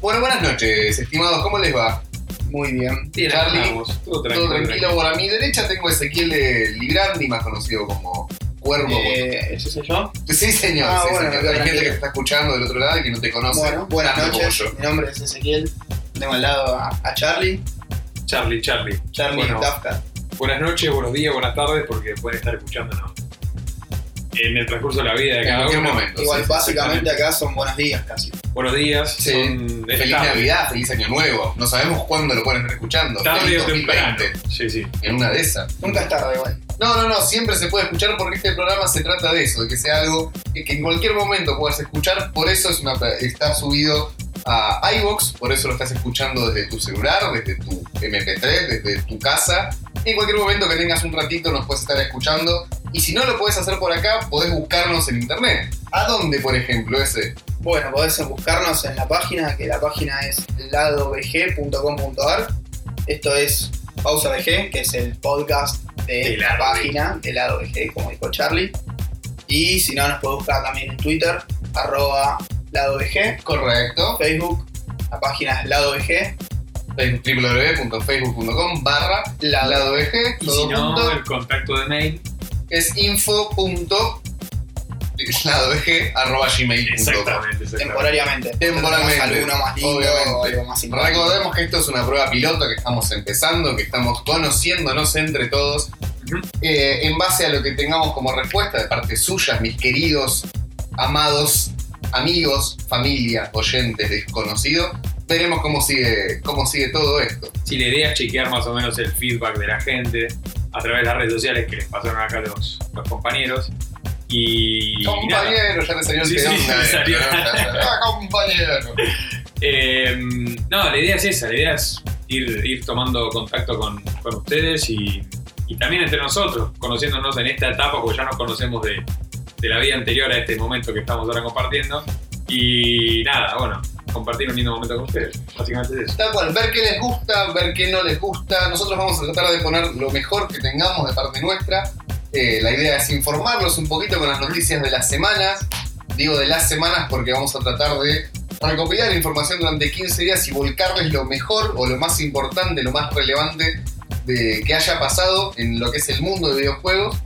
Bueno, buenas noches, estimados, ¿cómo les va? Muy bien. Bien, Charlie. Todo tranquilo. Todo tranquilo. Por a mi derecha tengo a Ezequiel de Librandi, más conocido como Cuervo. Eh, ¿Ese soy yo? sí, señor. ah, sí, bueno, señor. Hay tranquilo. gente que te está escuchando del otro lado y que no te conoce. Bueno, buenas tanto como noches. yo. Mi nombre es Ezequiel. Tengo al lado a, a Charlie. Charlie, Charlie. Charlie Bueno. Dafka. Buenas noches, buenos días, buenas tardes, porque pueden estar escuchándonos en el transcurso de la vida de En cada uno. momento. Igual, sí. básicamente acá son buenos días casi. Buenos días. Sí. Son es Feliz tarde. Navidad, feliz Año Nuevo. No sabemos cuándo lo pueden estar escuchando. Tarde o temprano. 2020. Sí, sí. En una de esas. Nunca es tarde igual. No, no, no, siempre se puede escuchar porque este programa se trata de eso, de que sea algo que, que en cualquier momento puedas escuchar, por eso es una, está subido a iVoox, por eso lo estás escuchando desde tu celular, desde tu MP3, desde tu casa. En cualquier momento que tengas un ratito nos puedes estar escuchando. Y si no lo puedes hacer por acá, podés buscarnos en internet. ¿A dónde, por ejemplo, ese? Bueno, podés buscarnos en la página, que la página es ladovg.com.ar. Esto es Pausa VG, que es el podcast de De la página de Lado VG, como dijo Charlie. Y si no, nos puede buscar también en Twitter, arroba Lado VG, Correcto. Facebook, la página es Lado VG. www.facebook.com barra lado VG, Y si no, junto. el contacto de mail. Es info.ladovg.gmail.com Exactamente, exactamente. temporariamente. Temporalmente, Tenemos alguno más lindo obviamente. algo más. Recordemos que esto es una prueba piloto que estamos empezando, que estamos conociéndonos entre todos. Eh, en base a lo que tengamos como respuesta de parte suya, mis queridos, amados, amigos, familia, oyentes, desconocidos, veremos cómo sigue, cómo sigue todo esto. Si la idea es chequear más o menos el feedback de la gente a través de las redes sociales que les pasaron acá los, los compañeros. Y. Compañero, ya te salió el Sí, sí, onda, me salió. Ah, compañero. Eh, no, la idea es esa, la idea es ir, ir tomando contacto con, con ustedes y, y también entre nosotros, conociéndonos en esta etapa, porque ya nos conocemos de, de la vida anterior a este momento que estamos ahora compartiendo. Y nada, bueno, compartir un lindo momento con ustedes, básicamente es eso. Tal cual, ver qué les gusta, ver qué no les gusta. Nosotros vamos a tratar de poner lo mejor que tengamos de parte nuestra. Eh, la idea es informarlos un poquito con las noticias de las semanas. Digo de las semanas porque vamos a tratar de recopilar información durante 15 días y volcarles lo mejor o lo más importante, lo más relevante de que haya pasado en lo que es el mundo de videojuegos.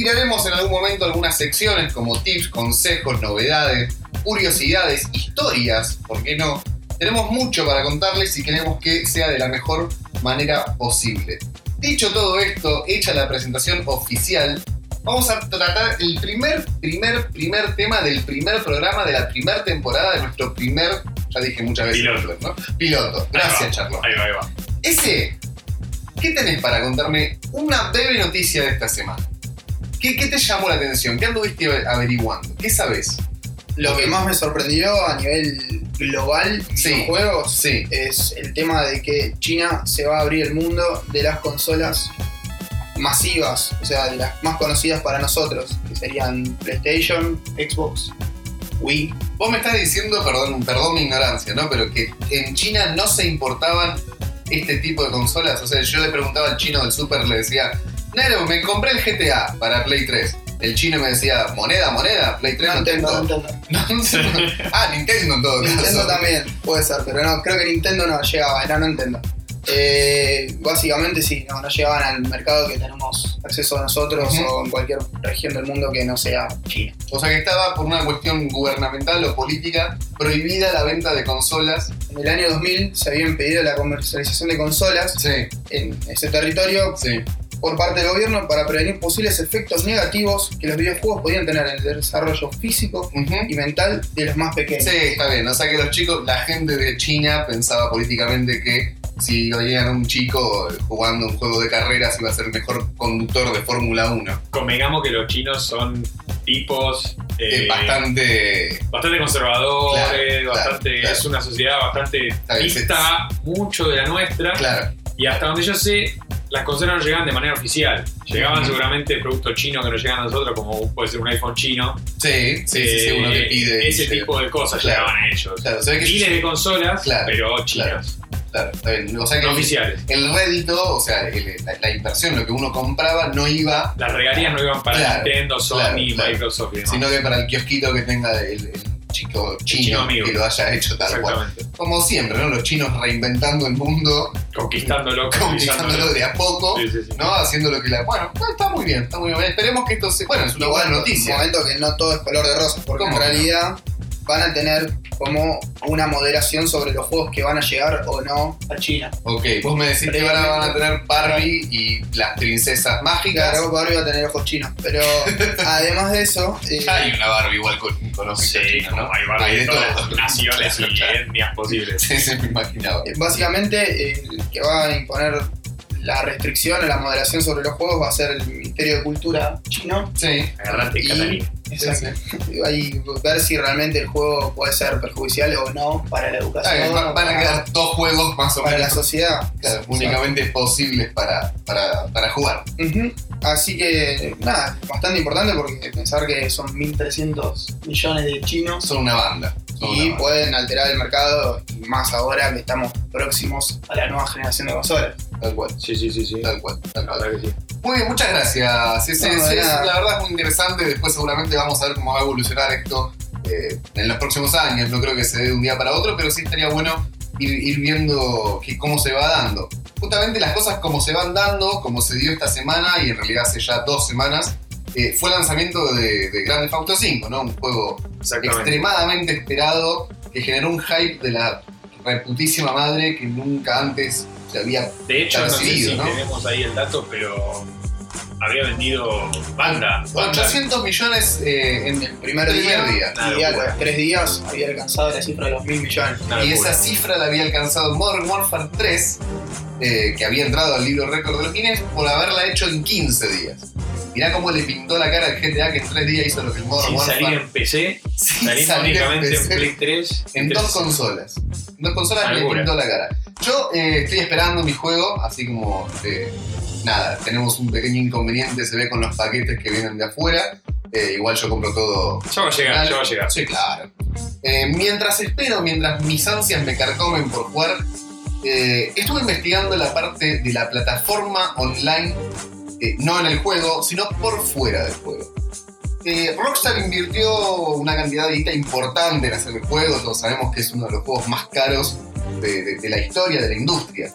Tiraremos en algún momento algunas secciones como tips, consejos, novedades, curiosidades, historias, ¿por qué no? Tenemos mucho para contarles y queremos que sea de la mejor manera posible. Dicho todo esto, hecha la presentación oficial, vamos a tratar el primer, primer, primer tema del primer programa de la primera temporada de nuestro primer, ya dije muchas veces, Piloto. ¿no? Piloto. Gracias, Charlo. Ahí va, ahí va. Ese, ¿qué tenés para contarme una breve noticia de esta semana? ¿Qué, qué te llamó la atención? ¿Qué anduviste averiguando? ¿Qué sabes? Lo que más me sorprendió a nivel global Sí. en juegos Sí. es el tema de que China se va a abrir el mundo de las consolas masivas, o sea, de las más conocidas para nosotros, que serían PlayStation, Xbox, Wii. Vos me estás diciendo, perdón, perdón mi ignorancia, ¿no? Pero que en China no se importaban este tipo de consolas. O sea, yo le preguntaba al chino del super, le decía, Nero, me compré el GTA para Play 3. El chino me decía, moneda, moneda, Play 3 No no Nintendo, tengo". Nintendo. Ah, Nintendo en todo Nintendo caso. también, puede ser, pero no, creo que Nintendo no llegaba, era no Nintendo. Eh, básicamente sí, no, no llegaban al mercado que tenemos acceso a nosotros o en cualquier región del mundo que no sea China. O sea que estaba por una cuestión gubernamental o política prohibida la venta de consolas. En el año 2000 se había impedido la comercialización de consolas Sí, en ese territorio sí. Por parte del gobierno para prevenir posibles efectos negativos que los videojuegos podían tener en el desarrollo físico y mental de los más pequeños. Sí, está bien. O sea que los chicos, la gente de China pensaba políticamente que si veían a un chico jugando un juego de carreras iba a ser el mejor conductor de Fórmula 1. Convengamos que los chinos son tipos Eh, eh, bastante. bastante conservadores, Claro, bastante, claro. es una sociedad bastante dista mucho de la nuestra Claro. y hasta donde yo sé las consolas no llegaban de manera oficial, llegaban seguramente productos chinos que no llegan a nosotros como puede ser un iPhone chino, Sí, sí, sí, sí, Eh, uno que pide. ese sí. tipo de cosas Claro. llegaban a ellos. Claro, que Miles de consolas, Claro, pero chinas, Claro, está bien. O sea que no el, oficiales. el rédito, o sea, el- la, la inversión, lo que uno compraba, no iba, Las regalías no iban para Claro, Nintendo, Sony, claro, claro. Microsoft demás. sino que para el kiosquito que tenga el, el chino chino amigo. que lo haya hecho tal cual. Como siempre, ¿no? Los chinos reinventando el mundo, Conquistándolo, conquistándolo de a poco, Sí, sí, sí. ¿no? Haciendo lo que la. Bueno, está muy bien, está muy bien. Esperemos que esto se. Bueno, es una buena Un noticia. momento que no todo es color de rosa, porque en realidad van a tener como una moderación sobre los juegos que van a llegar o no a China. Ok, vos me decís que ahora van a tener Barbie y las princesas mágicas. Claro, Barbie va a tener ojos chinos, pero además de eso, eh, Hay una Barbie igual con, con Sí, chinos, ¿no? hay Barbie de todas todo. las naciones y etnias posibles. Sí, se me imaginaba. eh, básicamente el que va a imponer la restricción o la moderación sobre los juegos va a ser el Ministerio de Cultura chino. Sí. Agarrate, Y-. Exacto. Ahí ver si realmente el juego puede ser perjudicial o no para la educación. van a para- quedar dos juegos más o para la menos sociedad. claro, únicamente posibles para, para, para jugar. Ujú. Así que, nada, bastante importante porque pensar que son 1.300 millones de chinos Son una banda. Y pueden alterar el mercado, y más ahora que estamos próximos a la nueva generación de consolas. Tal cual. Sí, sí, sí, sí. Tal cual, tal La cual. verdad que sí. Muy bien, muchas gracias. No, la verdad es muy interesante. Después seguramente vamos a ver cómo va a evolucionar esto eh, en los próximos años. No creo que se dé de un día para otro, pero sí estaría bueno ir, ir viendo que, cómo se va dando. Justamente las cosas como se van dando, como se dio esta semana y en realidad hace ya dos semanas, eh, fue el lanzamiento de, de Grand Theft Auto 5, ¿no? Un juego extremadamente esperado que generó un hype de la reputísima madre que nunca antes se había De hecho, no sé si ¿no? tenemos ahí el dato, pero habría vendido banda. banda. 800 millones eh, en El primer, Primer día, día. Y a tres días había alcanzado la cifra de los mil millones. Y locura. esa cifra la había alcanzado Modern Warfare 3, eh, que había entrado al libro récord de los Guinness por haberla hecho en 15 días. Mirá cómo le pintó la cara al GTA que en 3 días hizo lo que el Modern Sin salir en PC, salir en únicamente en PC, Play 3. en dos 3. consolas. En dos consolas le pintó la cara. Yo eh, estoy esperando mi juego, así como eh, nada, tenemos un pequeño inconveniente, se ve con los paquetes que vienen de afuera. Eh, igual yo compro todo Ya va a llegar, ya va a llegar. Sí, claro. Mientras espero, mientras mis ansias me carcomen por jugar, estuve investigando la parte de la plataforma online, eh, no en el juego, sino por fuera del juego. Eh, Rockstar invirtió una cantidad de guita importante en hacer el juego, todos sabemos que es uno de los juegos más caros de, de- de la historia, de la industria.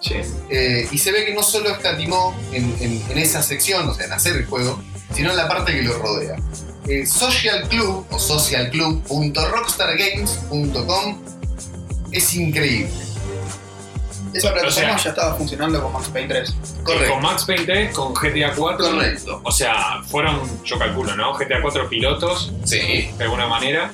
Eh, y se ve que no solo escatimó en, en- en esa sección, o sea, en hacer el juego, sino en la parte que lo rodea. Eh, Social Club o socialclub.rockstargames.com es increíble. Esa plataforma sea- ya estaba funcionando con Max Payne 3. Correcto. Con Max Payne 3, con GTA 4. Correcto. O sea, fueron, yo calculo, ¿no? GTA 4 pilotos, Sí. de alguna manera,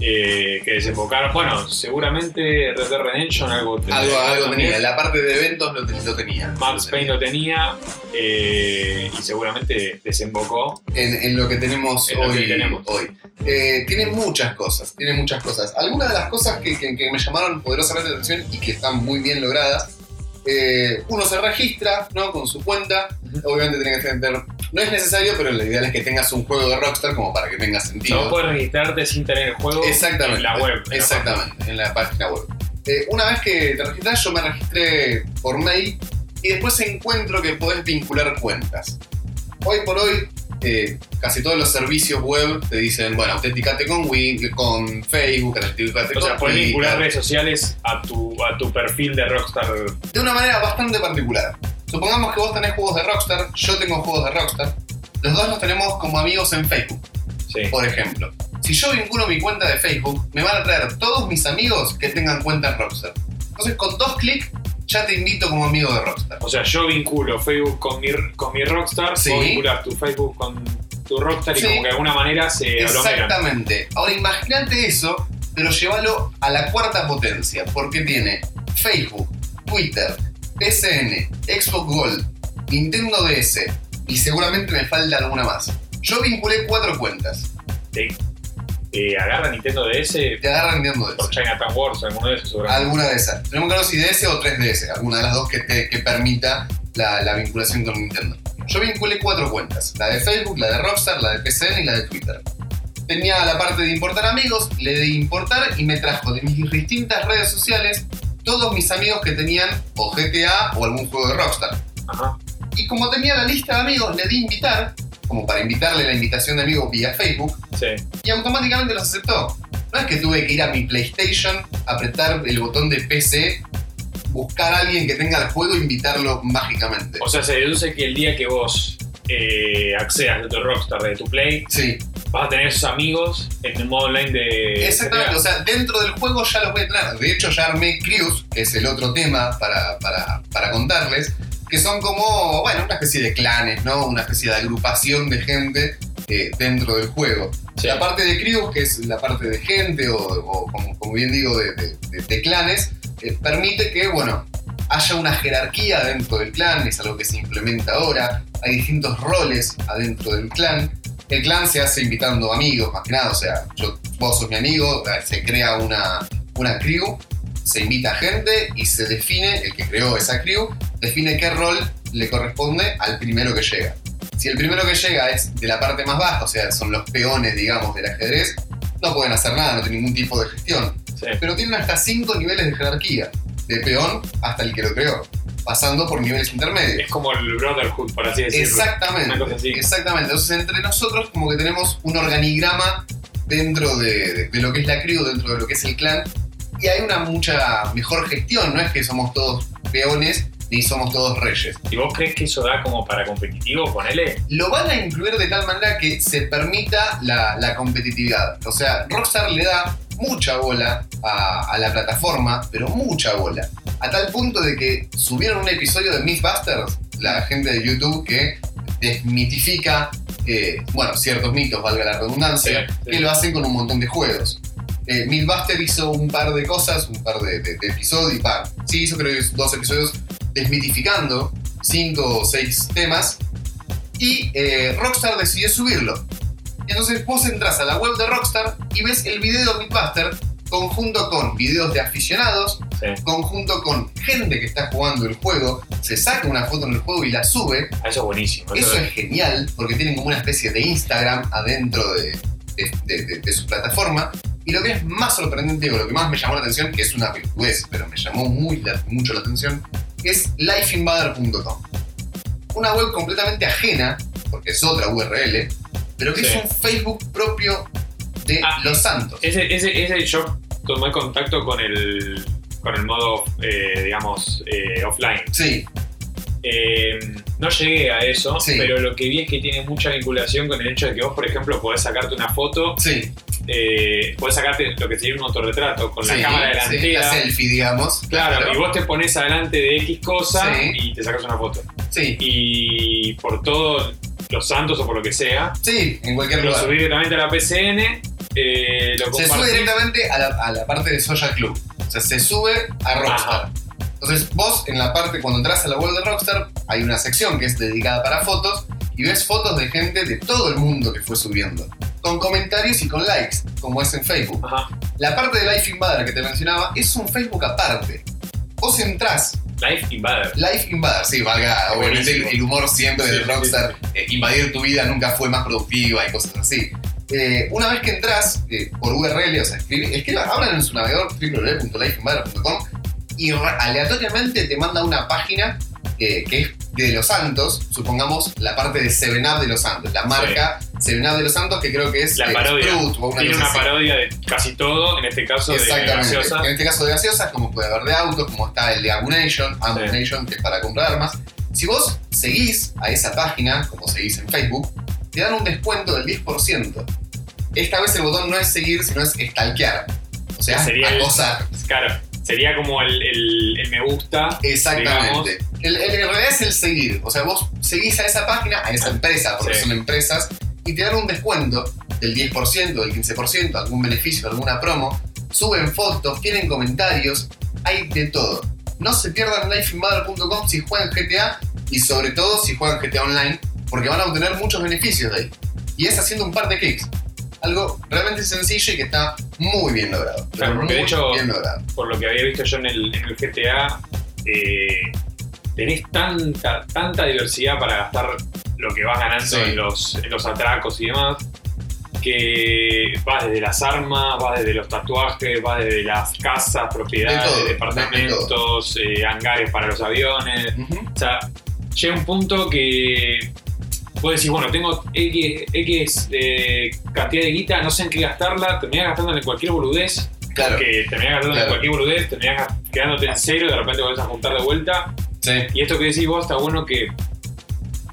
eh, que desembocaron. Bueno, seguramente Red Dead Redemption algo tendría Algo, tenía. La parte de eventos lo, lo tenía. Max Payne lo tenía eh, y seguramente desembocó. en, en lo que tenemos En lo que hoy. tenemos. hoy. Eh, tiene muchas cosas, tiene muchas cosas. Algunas de las cosas que, que- que me llamaron poderosamente la atención y que están muy bien logradas. Eh, uno se registra ¿no? con su cuenta, obviamente tiene que tener, no es necesario, pero lo ideal es que tengas un juego de Rockstar como para que tenga sentido. No puedes registrarte sin tener el juego Exactamente. en la web. en la Exactamente, en la página web. Eh, una vez que te registras, yo me registré por mail y después encuentro que podés vincular cuentas. Hoy por hoy, eh, casi todos los servicios web te dicen, bueno, autenticate con, Win, con Facebook, autenticate O sea, puedes vincular redes sociales a tu, a tu perfil de Rockstar. de una manera bastante particular. Supongamos que vos tenés juegos de Rockstar, yo tengo juegos de Rockstar. Los dos los tenemos como amigos en Facebook. Sí. Por ejemplo, si yo vinculo mi cuenta de Facebook, me van a traer todos mis amigos que tengan cuenta en Rockstar. Entonces, con dos clics, ya te invito como amigo de Rockstar. O sea, yo vinculo Facebook con mi, con mi Rockstar, Sí. vos vinculás tu Facebook con tu Rockstar y Sí. como que de alguna manera se aglomeran. Exactamente. Ahora, imagínate eso, pero llévalo a la cuarta potencia, porque tiene Facebook, Twitter, PSN, Xbox Gold, Nintendo DS y seguramente me falta alguna más. Yo vinculé cuatro cuentas. Te, te agarra Nintendo DS Te agarran Nintendo DS. por Chinatown Wars, alguno de seguramente. Alguna de esas. Tenemos claro si DS o 3DS, alguna de las dos que, te, que permita la, la vinculación con Nintendo. Yo vinculé cuatro cuentas, la de Facebook, la de Rockstar, la de PCN y la de Twitter. Tenía la parte de importar amigos, le di importar y me trajo de mis distintas redes sociales todos mis amigos que tenían o GTA o algún juego de Rockstar. Ajá. Y como tenía la lista de amigos, le di invitar, como para invitarle la invitación de amigos vía Facebook, Sí. y automáticamente los aceptó. No es que tuve que ir a mi PlayStation, apretar el botón de PC, buscar a alguien que tenga el juego e invitarlo mágicamente. O sea, se deduce que el día que vos eh, accedas de tu Rockstar, de tu Play, Sí, vas a tener esos amigos en el modo online de. exactamente. GTA. O sea, dentro del juego ya los voy a tener. De hecho, ya armé crews, que es el otro tema para, para, para contarles, que son como, bueno, una especie de clanes, ¿no? Una especie de agrupación de gente eh, dentro del juego. Sí. La parte de crews, que es la parte de gente o, o como, como bien digo, de, de- de- de clanes, eh, permite que, bueno, haya una jerarquía dentro del clan, es algo que se implementa ahora, hay distintos roles adentro del clan. El clan se hace invitando amigos, más que nada, o sea, yo, vos sos mi amigo, eh, se crea una, una crew, se invita gente y se define, el que creó esa crew, define qué rol le corresponde al primero que llega. Si el primero que llega es de la parte más baja, o sea, son los peones, digamos, del ajedrez, no pueden hacer nada, no tienen ningún tipo de gestión. Sí. Pero tienen hasta cinco niveles de jerarquía, de peón hasta el que lo creó, pasando por niveles intermedios. Es como el Brotherhood, por así decirlo. Exactamente, Una cosa así. exactamente. Entonces, entre nosotros, como que tenemos un organigrama dentro de, de- de lo que es la crew, dentro de lo que es el clan, y hay una mucha mejor gestión. No es que somos todos peones ni somos todos reyes. ¿Y vos crees que eso da como para competitivo? Ponele. Lo van a incluir de tal manera que se permita la, la competitividad. O sea, Rockstar le da mucha bola a, a la plataforma, pero mucha bola. A tal punto de que subieron un episodio de Mythbusters, la gente de YouTube que desmitifica, eh, bueno, ciertos mitos, valga la redundancia, Sí, sí. que lo hacen con un montón de juegos. Eh, Mythbuster hizo un par de cosas, un par de, de- de episodios, pa, sí hizo creo que dos episodios desmitificando cinco o seis temas y eh, Rockstar decidió subirlo. Entonces vos entras a la web de Rockstar y ves el video de Mythbuster conjunto con videos de aficionados, Sí. conjunto con gente que está jugando el juego, se saca una foto en el juego y la sube. Ah, Eso es buenísimo. Eso es genial porque tienen como una especie de Instagram adentro de, de- de- de- de su plataforma. Y lo que es más sorprendente o lo que más me llamó la atención, que es una pelotudez, pero me llamó muy la- mucho la atención, es lifeinvader.com. Una web completamente ajena, porque es otra URL, pero que Sí. es un Facebook propio de Ah. Los Santos. Ese, ese, ese yo tomé contacto con el, con el modo, eh, digamos, eh, offline. Sí, Eh, no llegué a eso, Sí. pero lo que vi es que tiene mucha vinculación con el hecho de que vos, por ejemplo, podés sacarte una foto, sí. eh, podés sacarte lo que sería un autorretrato con sí, la cámara sí, delantera. la selfie, digamos. Claro, y vos te pones adelante de X cosa Sí. y te sacas una foto. Sí, Y por todos los santos o por lo que sea, sí, en cualquier lo lugar. subí directamente a la PCN, eh, lo Se sube directamente a la, a la parte de Social Club. O sea, se sube a Rockstar. Entonces vos en la parte, cuando entras a la web de Rockstar, hay una sección que es dedicada para fotos y ves fotos de gente de todo el mundo que fue subiendo. Con comentarios y con likes, como es en Facebook. Ajá. La parte de Life Invader que te mencionaba es un Facebook aparte. Vos entrás, Life Invader. Life Invader, sí, valga obviamente el, el humor siempre Sí, de sí, Rockstar, eh, invadir tu vida nunca fue más productiva y cosas así. Eh, una vez que entras eh, por URL, o sea, escribe, escriba, abran en su navegador www.lifeinvader.com y aleatoriamente te manda una página eh, que es de Los Santos, supongamos la parte de 7up de Los Santos, la marca 7up de Los Santos que creo que es La eh, parodia. O una Tiene una así. parodia de casi todo, en este caso de Exactamente. gaseosa. En este caso de gaseosas, como puede haber de autos, como está el de Amunation, Amunation, que es para comprar armas. Si vos seguís a esa página, como seguís en Facebook, te dan un descuento del 10%. Esta vez el botón no es seguir, sino es stalkear. O sea, Sería el- acosar. Claro, sería como el, el- el me gusta. Exactamente. El, en realidad es el seguir. O sea, vos seguís a esa página, a esa empresa, porque Sí. son empresas, y te dan un descuento del 10%, del 15%, algún beneficio, alguna promo. Suben fotos, tienen comentarios, hay de todo. No se pierdan lifeinvader.com si juegan GTA y sobre todo si juegan GTA Online, porque van a obtener muchos beneficios de ahí. Y es haciendo un par de clics. Algo realmente sencillo y que está muy bien logrado. Claro, porque de hecho- bien logrado. Por lo que había visto yo en el, en el GTA, eh, tenés tanta, tanta diversidad para gastar lo que vas ganando Sí. en, los, en los atracos y demás, que vas desde las armas, vas desde los tatuajes, vas desde las casas, De propiedades, todo, de- de departamentos, eh, hangares para los aviones. O sea, llega un punto que vos decís, bueno, tengo X, X eh, cantidad de guita, no sé en qué gastarla, terminás gastándola en cualquier boludez, Claro. que terminás gastando Claro. en cualquier boludez, terminás quedándote en cero y de repente volvés a juntar de vuelta. Sí. Y esto que decís vos está bueno que,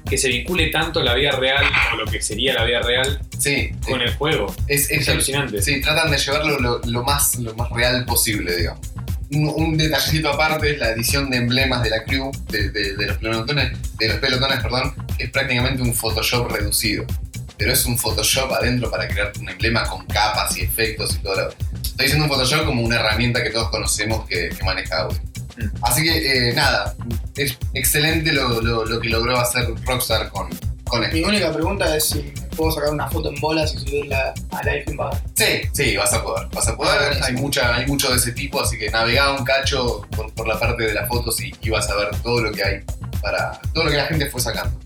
que se vincule tanto la vida real o lo que sería la vida real Sí. con el juego. Es, es Es alucinante. Sí, tratan de llevarlo lo, lo más, lo más real posible, digamos. Un, un detallecito aparte es la edición de emblemas de la crew, de, de- de los pelotones, de los pelotones, perdón, es prácticamente un Photoshop reducido. Pero es un Photoshop adentro para crear un emblema con capas y efectos y todo lo Estoy diciendo un Photoshop como una herramienta que todos conocemos que, que maneja Adobe. Mm. Así que, eh, nada, es excelente lo, lo- lo que logró hacer Rockstar con, con esto. Mi única pregunta es si puedo sacar una foto en bolas y subirla a Life in Bad. Sí, sí, vas a poder. Vas a Ah, poder. buenísimo. hay, mucha, hay mucho de ese tipo, así que navegá un cacho por, por la parte de las fotos y, y vas a ver todo lo que hay para. todo lo que la gente fue sacando.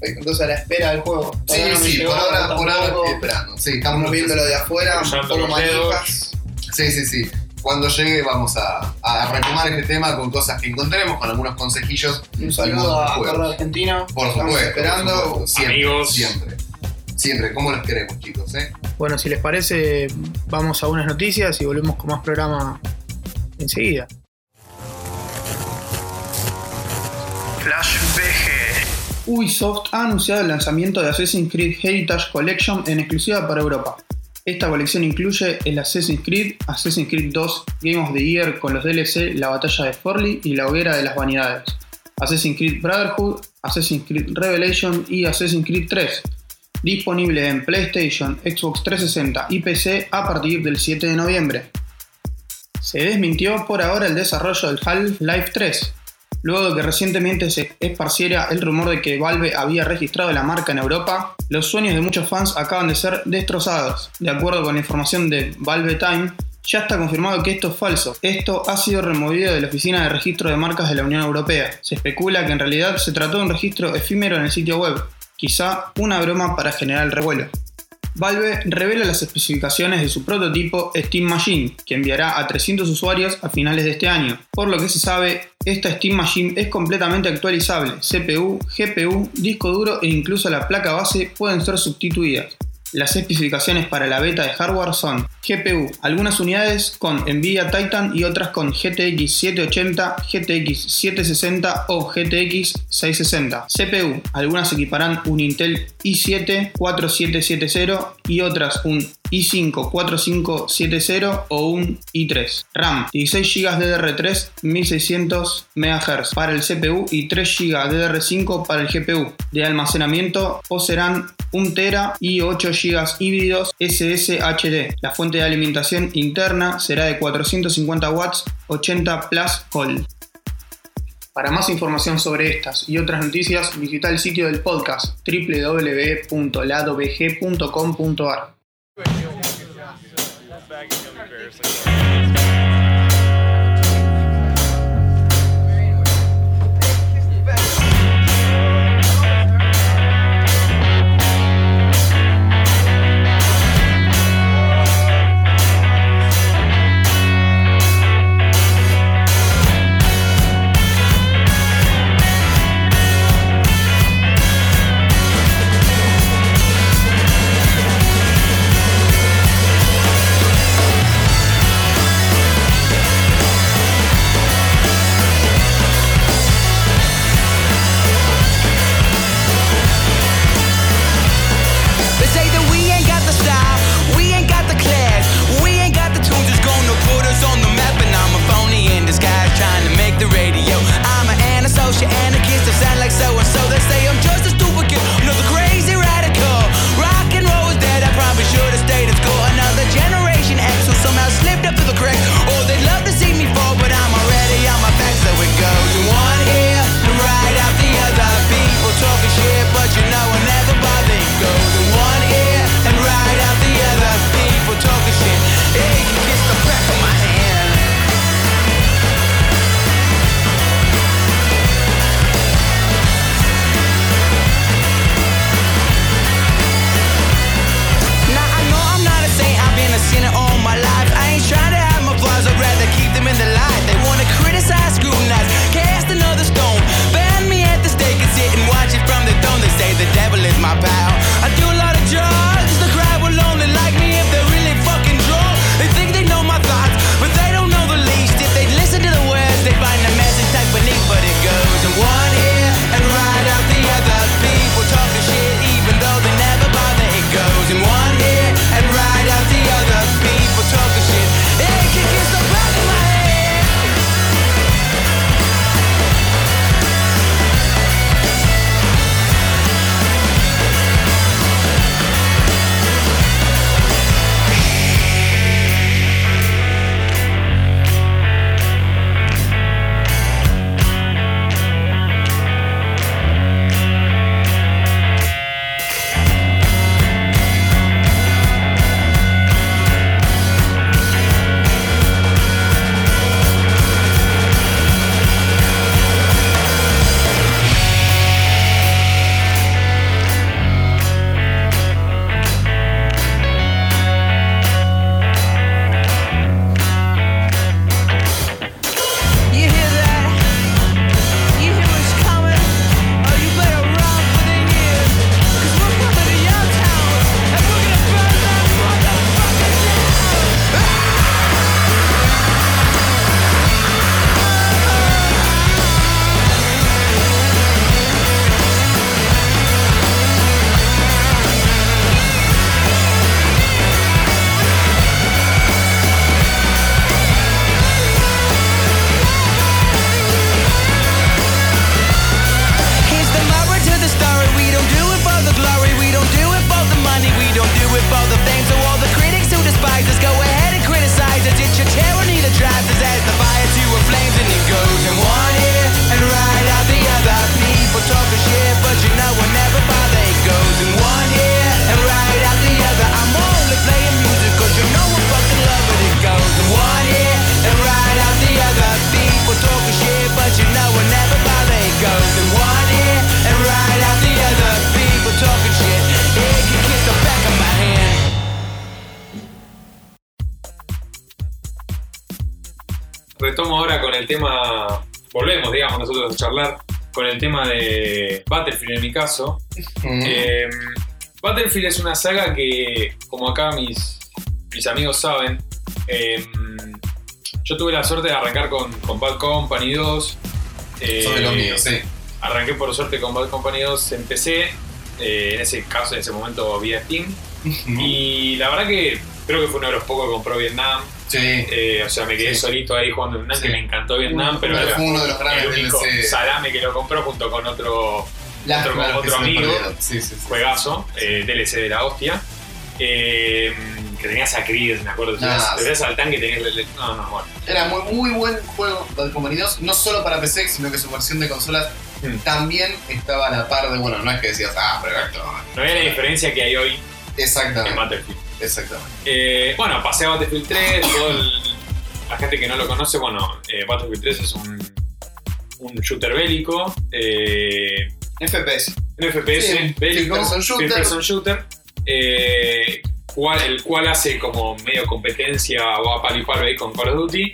Entonces a la espera del juego. Sí, no sí, llegó, por ahora, por ahora estoy esperando. Sí, Estamos estamos viéndolo de afuera, dedos. manijas. Sí, sí, sí. Cuando llegue vamos a, a retomar este tema con cosas que encontremos, con algunos consejillos. Un saludo a. Correo Argentino. Por supuesto. esperando. por supuesto. Siempre, Amigos. Siempre. Siempre. ¿Cómo los queremos, chicos? Eh? Bueno, si les parece, vamos a unas noticias y volvemos con más programa enseguida. Flash BG. Ubisoft ha anunciado el lanzamiento de Assassin's Creed Heritage Collection en exclusiva para Europa. Esta colección incluye el Assassin's Creed, Assassin's Creed 2, Game of the Year con los DLC La Batalla de Forli y La Hoguera de las Vanidades, Assassin's Creed Brotherhood, Assassin's Creed Revelation y Assassin's Creed 3, disponible en PlayStation, Xbox 360 y PC a partir del 7 de noviembre. Se desmintió por ahora el desarrollo del Half-Life 3, luego de que recientemente se esparciera el rumor de que Valve había registrado la marca en Europa, los sueños de muchos fans acaban de ser destrozados. De acuerdo con la información de Valve Time, ya está confirmado que esto es falso. Esto ha sido removido de la Oficina de Registro de Marcas de la Unión Europea. Se especula que en realidad se trató de un registro efímero en el sitio web, quizá una broma para generar revuelo. Valve revela las especificaciones de su prototipo Steam Machine, que enviará a 300 usuarios a finales de este año. Por lo que se sabe, esta Steam Machine es completamente actualizable. CPU, GPU, disco duro e incluso la placa base pueden ser sustituidas. Las especificaciones para la beta de hardware son GPU, algunas unidades con Nvidia Titan y otras con GTX 780, GTX 760 o GTX 660. CPU, algunas equiparán un Intel i7 4770 y otras un i5 4570 o un i3. RAM, 16 GB DDR3 1600 MHz para el CPU y 3 GB DDR5 para el GPU. De almacenamiento poseerán 1 TB y 8 GB híbridos SSHD. La fuente de alimentación interna será de 450 watts 80 plus Cold. Para más información sobre estas y otras noticias, visita el sitio del podcast www.ladovg.com.ar. retomo caso. Mm. Eh, Battlefield es una saga que, como acá mis, mis amigos saben, eh, yo tuve la suerte de arrancar con, con Bad Company 2. eh, Son de los míos, sí. Arranqué por suerte con Bad Company 2 en PC, eh, en ese caso, en ese momento vía Steam. Y la verdad que creo que fue uno de los pocos que compró Vietnam. Sí. Eh, o sea, me quedé Sí. solito ahí jugando Vietnam, que Sí. me encantó Vietnam, pero Pero era uno de los grandes el único DLC. salame que lo compró junto con otro Lástima otro- amigo. Sí, sí, sí. juegazo, eh, DLC de la hostia. Eh, que tenías a Creed, me acuerdo. Te Ah, veías- te veías al tanque y tenías. No, no, bueno. Era muy, muy buen juego Company 2, no solo para PC, sino que su versión de consolas Mm. también estaba a la par de, bueno, no es que decías, ah, pero esto. No había la diferencia que hay hoy en Exactamente, Battlefield. exactamente. Eh, bueno, pasé a Battlefield 3. todo el- la gente que no lo conoce, bueno, eh, Battlefield 3 es un, un shooter bélico. Eh, FPS. un FPS Sí, bélico. first person shooter. first person shooter, eh, cual- el cual hace como medio competencia o a palo y palo ahí con Call of Duty.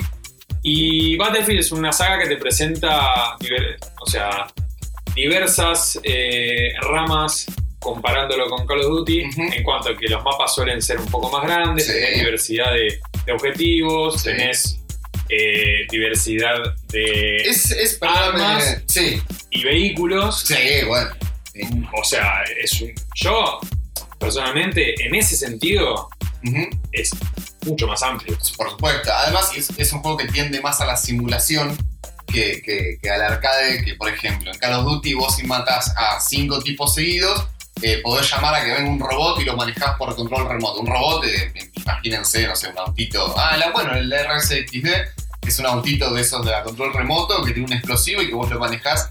Y Battlefield es una saga que te presenta, o sea, diversas eh, ramas comparándolo con Call of Duty, en cuanto a que los mapas suelen ser un poco más grandes, Sí. tenés diversidad de, de objetivos, Sí. tenés eh, diversidad de Es, es Armas. Sí, y vehículos. sí, bueno. O sea, es un, yo personalmente en ese sentido es mucho más amplio. Por supuesto. Además, es, es un juego que tiende más a la simulación que, que- que al arcade. Que, por ejemplo, en Call of Duty vos si matás a cinco tipos seguidos, eh, podés llamar a que venga un robot y lo manejás por control remoto. Un robot, eh, imagínense, no sé, un autito. Ah, la- bueno, el RSXD es un autito de esos de la control remoto que tiene un explosivo y que vos lo manejás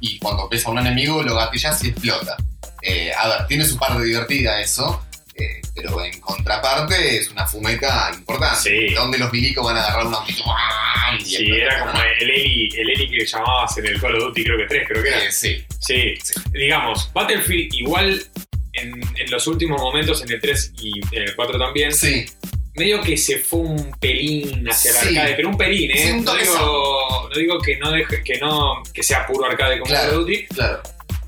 y cuando ves a un enemigo lo gatillas y explota. Eh, a ver, tiene su parte divertida eso. eh, pero en contraparte es una fumeta importante. Sí. Donde los milicos van a agarrar un autito y Sí, era como el Eli, el Eli que llamabas en el Call of Duty, creo que 3, creo que era. Eh, sí, Sí, Sí. digamos, Battlefield igual en, en los últimos momentos, en el 3 y en el 4 también, sí. Medio que se fue un pelín hacia Sí. el arcade, pero un pelín, ¿eh? Sí, un no, digo, no digo que no, deje, que no que sea puro arcade como Claro. Call of Duty, Claro.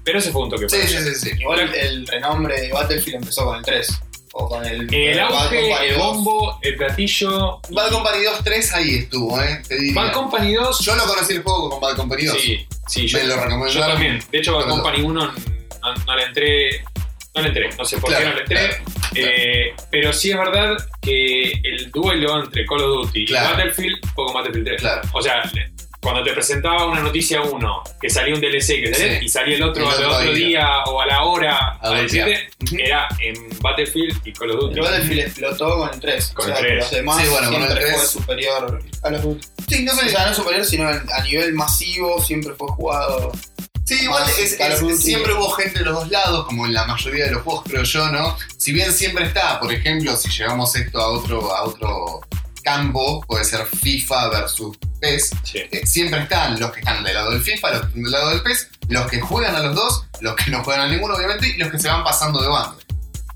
pero ese fue un toque. Sí, sí, sí, sí. Igual el, el renombre de Battlefield empezó con el 3. O con el. El auge, el 2. bombo, el platillo. Bad Company 2, 3 ahí estuvo, ¿eh? Te diría. Bad Company 2. Yo lo conocí el juego con Bad Company 2. Sí, sí, Me yo, lo recomendaron. yo también. De hecho, Bad Company 1 no, no le entré. No le entré, no sé por Claro, qué no le entré. claro, Eh, pero sí es verdad que el duelo entre Call of Duty Claro. y Battlefield fue con Battlefield 3. Claro. O sea, cuando te presentaba una noticia uno, que salía un DLC que salía, Sí. y salía el otro El al otro día. día. o a la hora A a decirte, era en Battlefield y Call of Duty. El Battlefield explotó con el 3. Con o el sea, que 3. los demás Sí, bueno, con el siempre 3. fue superior a los Duty. Sí, no O sé. sea, no superior, sino a nivel masivo siempre fue jugado. Sí, igual es- siempre hubo gente de los dos lados, como en la mayoría de los juegos, creo yo, ¿no? Si bien siempre está, por ejemplo, si llevamos esto a otro, a otro campo, puede ser FIFA versus PES, Sí. eh, siempre están los que están del lado del FIFA, los que están del lado del PES, los que juegan a los dos, los que no juegan a ninguno, obviamente, y los que se van pasando de bando.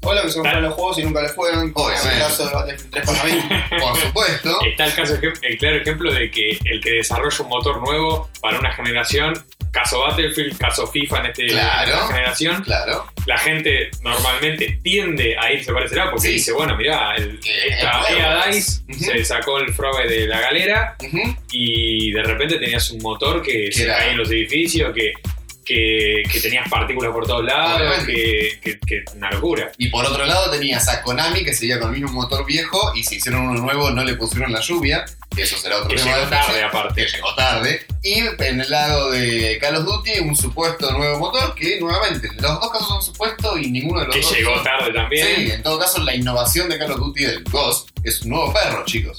O los que se compran los juegos y nunca los juegan. Es el Obviamente. caso de Battlefield 3 para mí. Por supuesto. Está el, caso, el claro ejemplo de que el que desarrolla un motor nuevo para una generación, caso Battlefield, caso FIFA en, este, Claro. en esta generación, Claro. la gente normalmente tiende a irse para ese lado porque Sí. dice, bueno, mirá, el, esta es EA. Dice Ujú. se sacó el Frove de la galera Ujú. y de repente tenías un motor que se caía en los edificios, que, que, que tenías partículas por todos lados, que, que, que una locura. Y por otro lado tenías a Konami que seguía con el mismo motor viejo y si hicieron uno nuevo no le pusieron la lluvia, que eso será otro Que tema llegó de tarde que aparte. llegó tarde. Y en el lado de Call of Duty un supuesto nuevo motor que nuevamente los dos casos son supuestos y ninguno de los Que dos. llegó son- tarde también. Sí, en todo caso la innovación de Call of Duty del Ghost es un nuevo perro, chicos.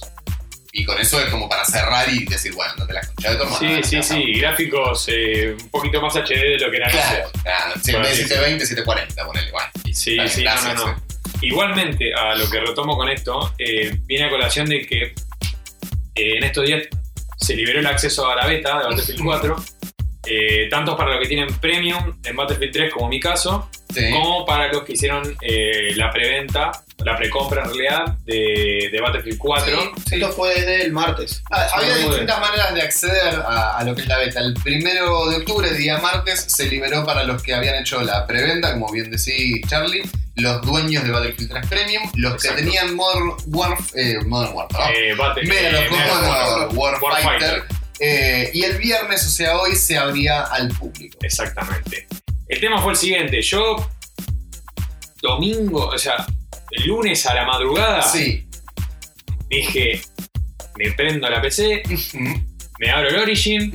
Y con eso es como para cerrar y decir, bueno, no te la concha de tu hermana. Sí, sí, sí, gráficos eh, un poquito más HD de lo que eran Claro, antes. claro. Sí, en Bueno, vez de sí, 720, 740, ponele, bueno. Sí, Dale, sí, no, gracias, no, no. Igualmente, a lo que retomo con esto, eh, viene a colación de que eh, en estos días se liberó el acceso a la beta de Battlefield 4, eh, tanto para los que tienen Premium en Battlefield 3, como mi caso, Sí. como para los que hicieron eh, la preventa la precompra en realidad de, de Battlefield 4. Sí, sí. Esto fue desde el martes. Ah, Había muy distintas maneras de acceder a, a lo que es la beta. El primero de octubre, día martes, se liberó para los que habían hecho la preventa, como bien decía Charlie, los dueños de Battlefield 3 Premium, los Exacto. que tenían Modern, Warf- eh, Modern Warfare. Eh, Battle- Medal of eh, Medal of Honor, Honor, Warfighter. Eh, y el viernes, o sea, hoy se abría al público. Exactamente. El tema fue el siguiente. Yo, domingo, o sea, el lunes a la madrugada, Sí. dije, me prendo la PC, me abro el Origin,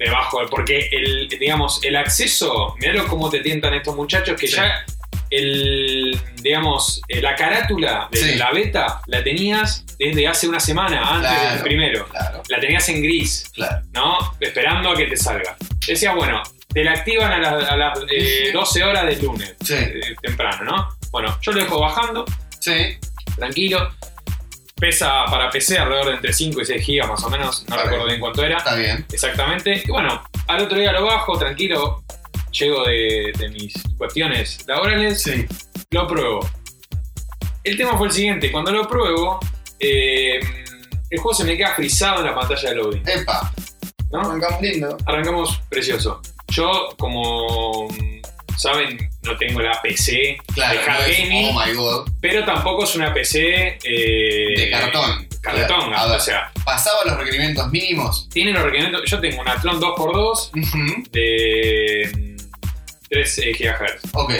me bajo, porque el, digamos, el acceso, mirá cómo te tientan estos muchachos, que Sí. ya el, digamos, eh, la carátula de Sí. la beta la tenías desde hace una semana, antes Claro. del primero. Claro, La tenías en gris, claro. ¿no? Esperando a que te salga. Decía, bueno, te la activan a, las- a las eh, 12 horas del lunes, Sí. eh, temprano, ¿no? Bueno, yo lo dejo bajando, Sí. tranquilo. Pesa para PC alrededor de entre 5 y 6 gigas más o menos, no Está recuerdo bien. bien cuánto era. Está bien. Exactamente. Y bueno, al otro día lo bajo, tranquilo. Llego de, de mis cuestiones laborales, Sí. lo pruebo. El tema fue el siguiente: cuando lo pruebo, eh, el juego se me queda frisado en la pantalla de loading. Epa. ¿no? Arrancamos lindo. Arrancamos precioso. Yo, como saben, no tengo la PC Claro. de hard no es- gaming, oh my god. pero tampoco es una PC eh, De cartón. Cartón, A ver. o sea, ¿Pasaba los requerimientos mínimos? tiene los requerimientos. Yo tengo un Athlon 2x2 Ujú. de mm, 3 eh, GHz. Ok.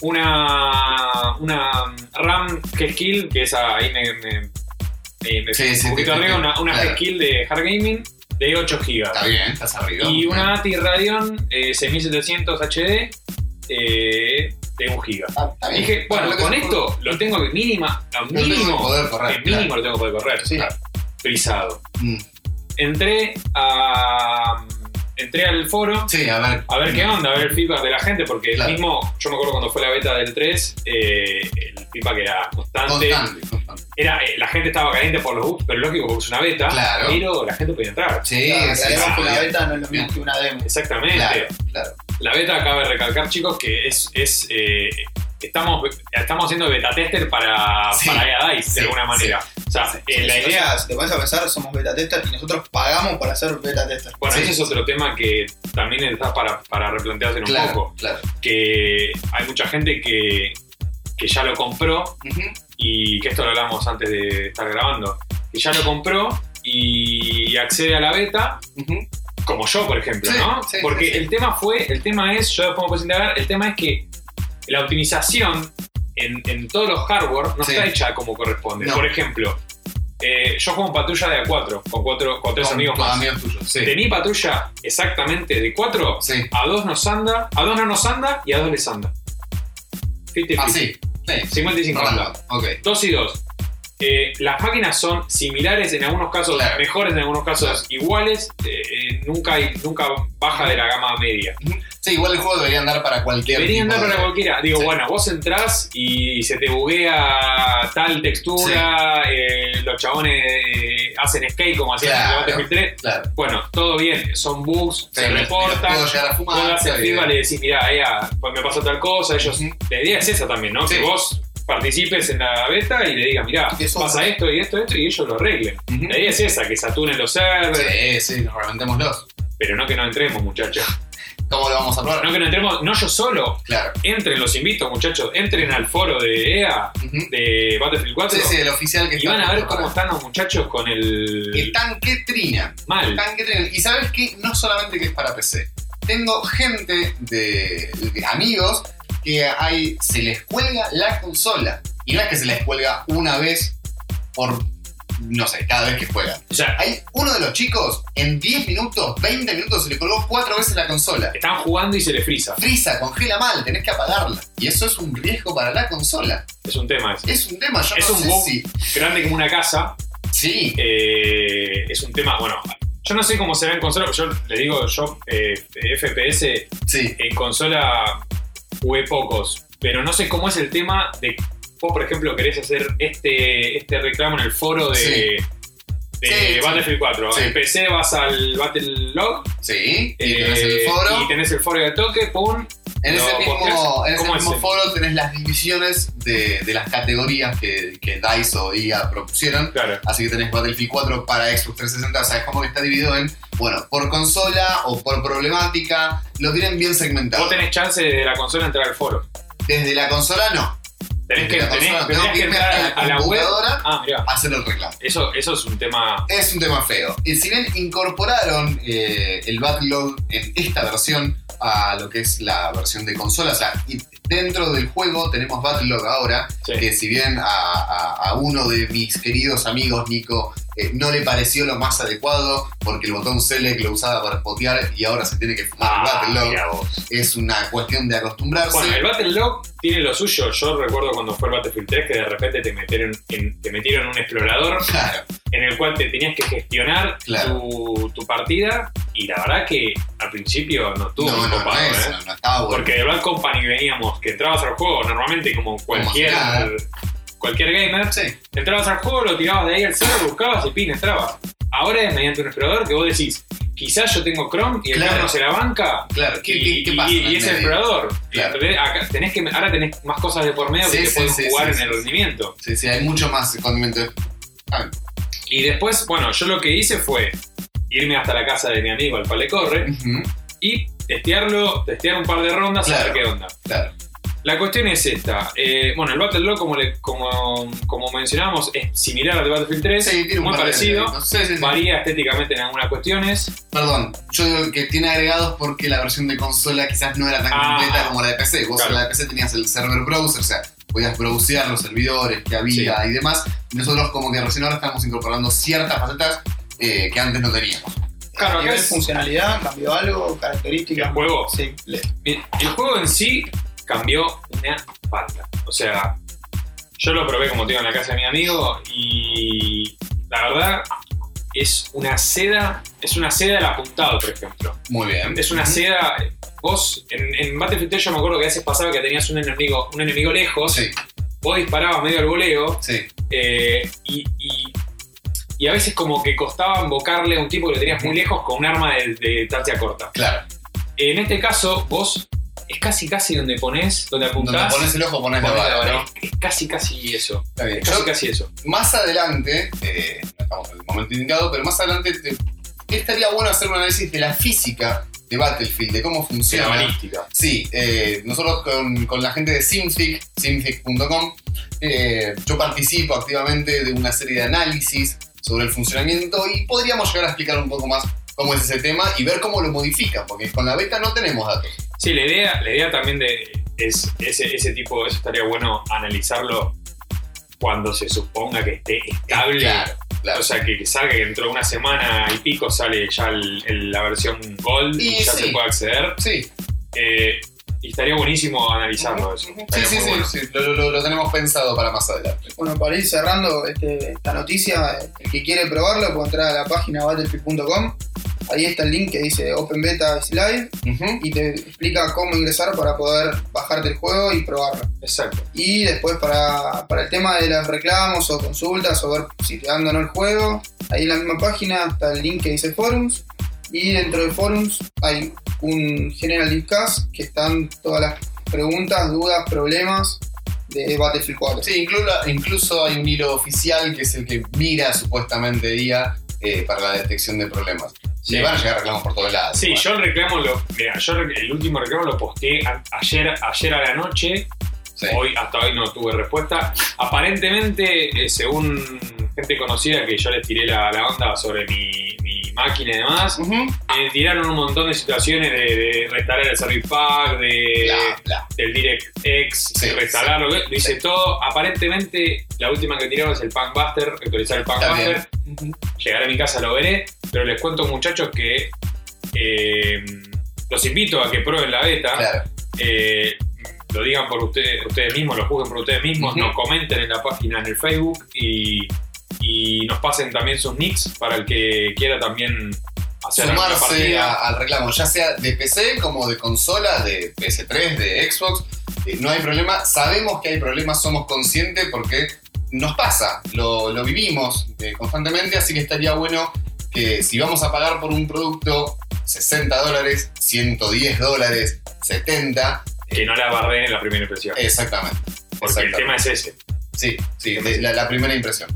Una, una RAM G-Skill, que esa ahí me, me, me- me Sí, sí, un poquito arriba, una, una claro. G-Skill de Hard Gaming de 8 GB. Está bien, estás arriba. Y una ATI Radeon eh, 6700 HD eh, de 1 GB. Ah. Dije, bueno, lo que con esto lo tengo que mínima, a Lo tengo que mínimo, poder correr, el mínimo lo tengo que poder correr. Sí. Claro. Frisado. Mm. Entré a. Entré al foro Sí, a ver. a ver qué onda, a ver el feedback de la gente, porque Claro. el mismo, yo me acuerdo cuando fue la beta del 3, eh, el feedback era constante. Constante, constante. Era, eh, la gente estaba caliente por los bugs, pero lógico porque es una beta, Claro. pero la gente podía entrar. Sí, Claro, sí, aclaremos sí, que la beta no es lo mismo que una demo. Exactamente. Claro, claro. La beta acaba de recalcar, chicos, que es. es eh, estamos, estamos haciendo beta tester para, Sí. para EA Dice, Sí, de alguna manera. O sea, eh, la idea. si te pones a pensar, somos beta testers y nosotros pagamos para ser beta testers. Bueno, ese es otro tema que también está para, para replantearse un poco. claro. Que hay mucha gente que, que ya lo compró y que esto lo hablamos antes de estar grabando, que ya lo compró y accede a la beta. Como yo, por ejemplo, Sí, ¿no? sí, Porque sí, el tema fue, el tema es, yo después me puedo indagar, el tema es que la optimización en, en todos los hardware no está hecha como corresponde. No. Por ejemplo, eh, yo juego en patrulla de A4, con, cuatro, con tres Con amigos más. amigos tuyos. Sí. De mi patrulla, exactamente de 4, Sí. a 2 nos anda, a 2 no nos anda y a 2 les anda. 50 Ah, sí. Sí. 50 y 50. Random. Ok. 2 y 2. Eh, las máquinas son similares, en algunos casos Claro. mejores, en algunos casos iguales. eh, eh, nunca, hay- nunca baja de la gama media. Sí, igual el juego debería andar para cualquier Deberían tipo dar para cualquiera. Digo, Sí. bueno, vos entrás y se te buguea tal textura, eh, los chabones hacen skate como hacían en el Claro. Battlefield 3. Claro. Bueno, todo bien, son bugs, se reportan. puedo llegar a fumar, Vos le decís, mirá, ella, pues me pasó tal cosa, ellos. La idea es esa también, ¿no? Sí. Que vos participes en la beta y le digas, mirá, pasa esto y esto, esto, y ellos lo arreglen. Ujú. La idea es esa, que saturen los servers, Sí, sí, nos reventémoslos. pero no que no entremos, muchachos. ¿Cómo lo vamos a probar? No que no entremos, no yo solo. Claro. Entren, los invito, muchachos, entren al foro de EA, de Battlefield 4, Sí, sí, el oficial que y está van a ver cómo están los muchachos con el... Están que trinan. Mal. Están que trinan. Y sabes que no solamente que es para PC. Tengo gente de, de amigos que hay, se les cuelga la consola. Y no es que se les cuelga una vez por, no sé, cada vez que juegan. O sea, Hay uno de los chicos, en 10 minutos, 20 minutos, se le colgó cuatro veces la consola. están jugando y se les frisa. Frisa, congela mal, tenés que apagarla. Y eso es un riesgo para la consola. Es un tema ese. Es un tema, yo Es no un sé bug. si... Grande como una casa, Sí, eh, es un tema, bueno, yo no sé cómo será en consola, yo le digo, yo eh, FPS sí. en consola jugué pocos, pero no sé cómo es el tema de vos, por ejemplo, querés hacer este, este reclamo en el foro de, Sí. de Sí. Battlefield 4. Sí. En PC vas al Battle Log Sí, y eh, tenés el foro. y tenés el foro de toque, pum, En ¿Lo ese mismo, en ese ¿Cómo es mismo el- foro tenés las divisiones de, de las categorías que, que DICE o IA propusieron. Claro. Así que tenés Battlefield 4 para Xbox 360, o sea, es como que está dividido en, bueno, por consola o por problemática, lo tienen bien segmentado. Vos tenés chance desde la consola entrar al foro. Desde la consola no, Tenés que, tenés, que que entrar a la a la web. computadora. Ah, hacer el reclamo. Eso, eso es un tema. Es un tema feo. Y si bien incorporaron eh, el backlog en esta versión a lo que es la versión de consola, o sea, y dentro del juego tenemos backlog ahora, Sí. que si bien a, a- a uno de mis queridos amigos, Nico, eh, no le pareció lo más adecuado porque el botón select lo usaba para spotear y ahora se tiene que fumar Ah, el vos. es una cuestión de acostumbrarse. Bueno, el Battle Log tiene lo suyo. Yo recuerdo cuando fue el Battlefield 3 que de repente te metieron en, te metieron un explorador Claro, en el cual te tenías que gestionar Claro. tu, tu partida y la verdad que al principio no estuvo no, no, no, copado, es, ¿eh? no, no estaba bueno. Porque de Bad Company veníamos que entrabas al juego normalmente como cualquier. Cualquier gamer. Sí, Entrabas al juego, lo tirabas de ahí al cielo, buscabas y pin, entraba. Ahora es mediante un explorador que vos decís, quizás yo tengo Chrome y el Claro. No se la banca. claro. ¿Qué, y, qué, qué y- pasa? y el es el explorador. Claro. Entonces, acá tenés que, ahora tenés más cosas de por medio Sí, que te sí, pueden sí, jugar en el rendimiento. Sí, sí, hay mucho más condimento. Ah, Y después, bueno, yo lo que hice fue irme hasta la casa de mi amigo, al cual le corre, y testearlo, testear un par de rondas a ver qué onda. claro. La cuestión es esta. eh, bueno, el Battle Log, como, le- como, como mencionábamos, es similar al de Battlefield 3, Sí, tiene un muy parecido. Sí, sí, sí. Varía estéticamente en algunas cuestiones. Perdón, yo digo que tiene agregados porque la versión de consola quizás no era tan Ah, completa como la de PC. Vos claro. en la de PC tenías el server browser, o sea, podías browsear los servidores que había y demás. Y nosotros como que recién ahora estamos incorporando ciertas facetas eh, que antes no teníamos. Claro, nivel es- funcionalidad, cambió algo, características. ¿El juego? Sí, le- El el juego en sí cambió una pata. O sea, yo lo probé como te digo en la casa de mi amigo y la verdad es una seda, es una seda del apuntado, por ejemplo. Muy bien. Es una seda. Vos, en, en Battlefield 3 yo me acuerdo que a veces pasaba que tenías un enemigo, un enemigo lejos, Sí, vos disparabas medio al voleo sí. eh, y, y- y a veces como que costaba invocarle a un tipo que lo tenías muy lejos con un arma de, de corta. Claro. En este caso, vos es casi casi donde pones, donde Donde apuntás. pones el ojo, pones la bala. ¿no? Es, es casi casi eso. Está bien. Es casi Yo, casi eso. más adelante, eh, no estamos en el momento indicado, pero más adelante te- estaría bueno hacer un análisis de la física de Battlefield, de cómo Sí, la funciona. balística. Sí, eh, nosotros con, con la gente de Simfic, simfic.com, eh, yo participo activamente de una serie de análisis sobre el funcionamiento y podríamos llegar a explicar un poco más cómo es ese tema y ver cómo lo modifican, porque con la beta no tenemos datos. Sí, la idea, la idea también de es ese, ese tipo, eso estaría bueno analizarlo cuando se suponga que esté estable. Claro, claro. O sea, que salga que dentro de una semana y pico sale ya el- el- la versión Gold y, Y ya sí. se puede acceder. Sí, Eh, y estaría buenísimo analizarlo eso. sí, sí, bueno. sí, lo, lo- lo tenemos pensado para más adelante. Bueno, para ir cerrando este- esta noticia, el que quiere probarlo puede entrar a la página battlefield.com. Ahí está el link que dice Open Beta is Live y te explica cómo ingresar para poder bajarte el juego y probarlo. Exacto. Y después para, para el tema de los reclamos o consultas o ver si te dan o no el juego, ahí en la misma página está el link que dice Forums y dentro de Forums hay un General Discuss que están todas las preguntas, dudas, problemas de Battlefield 4. Sí, incluso, incluso hay un hilo oficial que es el que mira supuestamente IA eh, para la detección de problemas. Sí. Le van a llegar reclamos por todos lados. Sí, igual. yo el reclamo lo. Mira, yo el último reclamo lo posteé a- ayer, ayer a la noche. Sí. Hoy, hasta hoy no tuve respuesta. Aparentemente, eh, según gente conocida que yo les tiré la, la onda sobre mi, mi máquina y demás, eh, tiraron un montón de situaciones de, de restaurar el service pack, de, Bla, bla. del DirectX, Sí, de reinstalarlo, lo hice todo. Aparentemente, la última que tiraron es el Punk Buster, actualizar el Punk Buster. bien. Llegaré a mi casa, lo veré, pero les cuento muchachos que eh, los invito a que prueben la beta, Claro. eh, lo digan por ustedes, ustedes mismos, lo juzguen por ustedes mismos, Ujú. nos comenten en la página en el Facebook y, y nos pasen también sus nicks para el que quiera también hacer Sumarse a- al reclamo, ya sea de PC como de consola, de PS3, de Xbox, eh, no hay problema. Sabemos que hay problemas, somos conscientes porque nos pasa, lo, lo vivimos eh, constantemente, así que estaría bueno que si vamos a pagar por un producto 60 dólares, 110 dólares, 70, Que no la bardeen en la primera impresión. Exactamente. porque el tema es ese. Sí, sí, la primera impresión.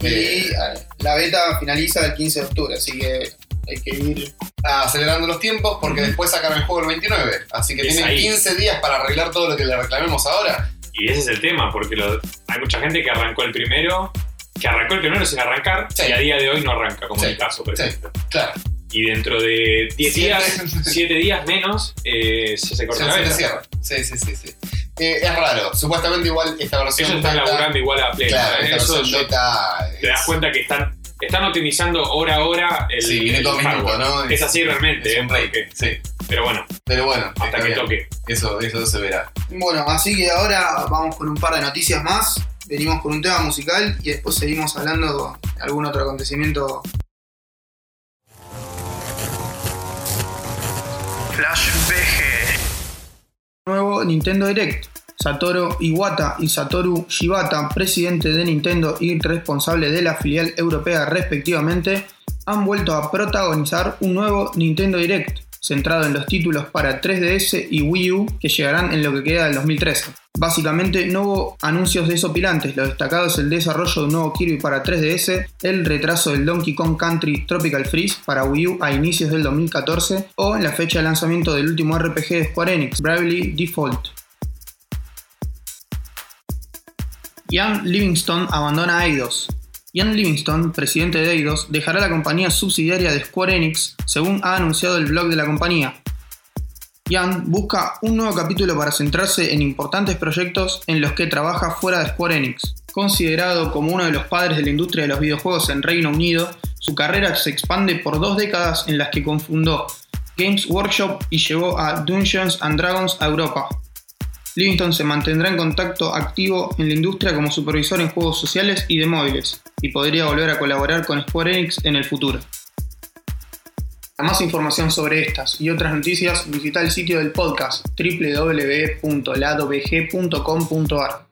Y Eh, la beta finaliza el 15 de octubre, así que hay que ir. acelerando los tiempos porque después sacan el juego el 29. Así que Es tienen ahí. 15 días para arreglar todo lo que le reclamemos ahora. Y ese es el tema, porque lo- hay mucha gente que arrancó el primero, que arrancó el primero sin arrancar, Sí. y a día de hoy no arranca, como Sí. en el caso, por Sí. ejemplo. Claro, Y dentro de 10 Siete. días, 7 días menos, eh, se, se corta se, la cierra. Sí, sí, sí. sí. Eh, es raro. Supuestamente igual esta versión Ellos están beta- laburando igual a pleno. Claro, ¿eh? esta Eso yo- beta te das es- cuenta que están, están optimizando hora a hora el, Sí, minuto a el minuto, hardware. ¿no? Es así realmente, es ¿eh? un. Porque- Sí, pero bueno, pero bueno, hasta que bien. toque. Eso, eso se verá. Bueno, así que ahora vamos con un par de noticias más. Venimos con un tema musical y después seguimos hablando de algún otro acontecimiento. Flash BG. Nuevo Nintendo Direct. Satoru Iwata y Satoru Shibata, presidente de Nintendo y responsable de la filial europea respectivamente, han vuelto a protagonizar un nuevo Nintendo Direct, centrado en los títulos para 3DS y Wii U que llegarán en lo que queda del 2013. Básicamente no hubo anuncios desopilantes, lo destacado es el desarrollo de un nuevo Kirby para 3DS, el retraso del Donkey Kong Country Tropical Freeze para Wii U a inicios del 2014 o la fecha de lanzamiento del último RPG de Square Enix, Bravely Default. Ian Livingstone abandona Eidos. Ian Livingstone, presidente de Eidos, dejará la compañía subsidiaria de Square Enix, según ha anunciado el blog de la compañía. Ian busca un nuevo capítulo para centrarse en importantes proyectos en los que trabaja fuera de Square Enix. Considerado como uno de los padres de la industria de los videojuegos en Reino Unido, su carrera se expande por dos décadas en las que confundó Games Workshop y llevó a Dungeons and Dragons a Europa. Livingston se mantendrá en contacto activo en la industria como supervisor en juegos sociales y de móviles, y podría volver a colaborar con Square Enix en el futuro. Para más información sobre estas y otras noticias, visita el sitio del podcast www.ladobg.com.ar.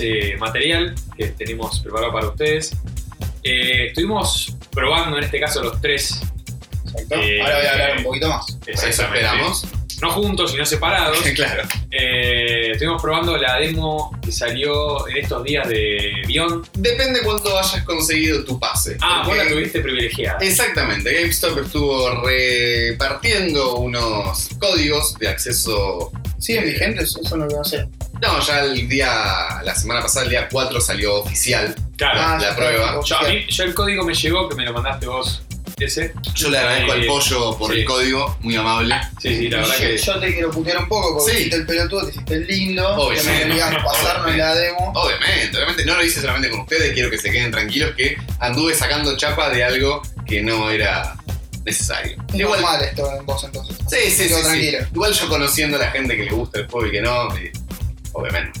más eh, material que tenemos preparado para ustedes. Eh, estuvimos probando, en este caso, los tres. Exacto. Eh, Ahora voy a hablar un poquito más. Exactamente. esperamos. No juntos, sino separados. claro. Eh, estuvimos probando la demo que salió en estos días de Beyond. Depende cuánto hayas conseguido tu pase. Ah, vos la tuviste privilegiada. Exactamente, GameStop estuvo repartiendo unos códigos de acceso. ¿Siguen vigentes? Eso no lo voy a hacer. No, ya el día, la semana pasada, el día 4 salió oficial. Claro. Ah, la ya prueba. está, Yo, a mí, yo el código me llegó, que me lo mandaste vos, ese. Yo le agradezco al Eh, pollo por sí. el código, muy amable. Sí, sí, la verdad yo, que... yo te quiero putear un poco porque Sí. hiciste el pelotudo, te hiciste el lindo, Obvio, que sí. me querías pasarnos la demo. Obviamente, obviamente no lo hice solamente con ustedes, quiero que se queden tranquilos que anduve sacando chapa de algo que no era necesario. Es Igual, normal esto en vos entonces. sí, sí, Me quedo sí, sí. tranquilo. Igual yo conociendo a la gente que le gusta el juego y que no, eh, obviamente.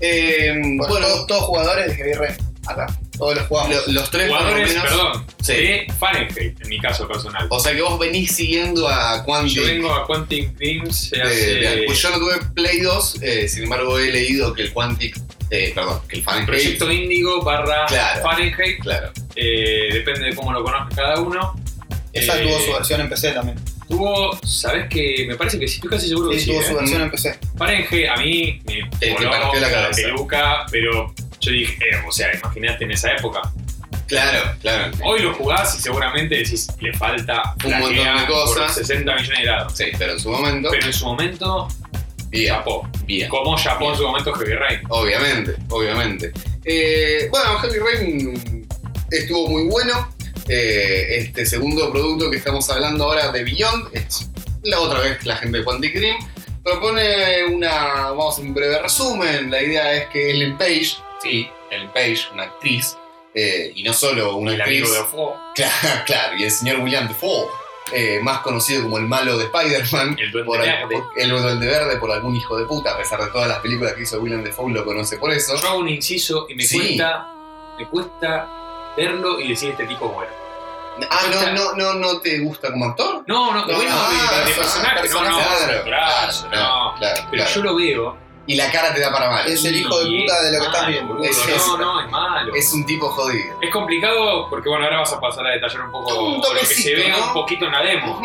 Eh, Bueno, bueno, todos, todos jugadores de Heavy Rain. Acá. Todos los jugamos. lo- los tres Jugadores, menos. perdón, Sí. de Fahrenheit, en mi caso personal. O sea que vos venís siguiendo a Quantic. Yo vengo a Quantic Dreams de- hace... de- pues yo no tuve Play 2, eh, sin embargo he leído que el Quantic, eh, perdón, que el Fahrenheit. Proyecto Índigo barra Claro. Fahrenheit. Claro. eh, depende de cómo lo conozca cada uno. Esa Eh, tuvo su versión en PC también. Tuvo, ¿sabes qué? Me parece que sí, estoy casi seguro que Sí, sí. tuvo ¿eh? su versión en PC. Fahrenheit a mí me Te- te voló partió la cabeza. peluca, pero yo dije, eh, o sea, imagínate en esa época. Claro, claro. Hoy lo jugás y seguramente decís, le falta Un montón de cosas. por 60 millones de grados. Sí, pero en su momento. Pero en su momento, bien, bien. Como chapó en su momento Heavy Rain. Obviamente, obviamente. Eh, bueno, Heavy Rain estuvo muy bueno. Eh, este segundo producto que estamos hablando ahora de Beyond es la otra vez la gente de Quantic Dream. Propone una, vamos a un breve resumen. La idea es que Ellen Page, sí, Ellen Page, una actriz, eh, y no solo una El actriz. amigo de Fo, Claro, claro, y el señor William Defoe, eh, más conocido como el malo de Spider-Man, el duende verde. el duende verde por algún hijo de puta, a pesar de todas las películas que hizo William Defoe, lo conoce por eso. Yo hago un inciso y me Sí. cuesta, me cuesta verlo y decir este tipo muere. Ah, no, no, no, no te gusta como actor. No, no, No, bueno, ah, de, de eso, personaje, no, personaje, no, claro, no. claro, Pero claro. yo lo veo. Y la cara te da para mal. Es el hijo de puta de lo que es estás viendo. boludo. Es- no, es- no, es malo. Es un tipo jodido. Es complicado porque, bueno, ahora vas a pasar a detallar un poco Un lo que se ve ¿no? un poquito en la demo.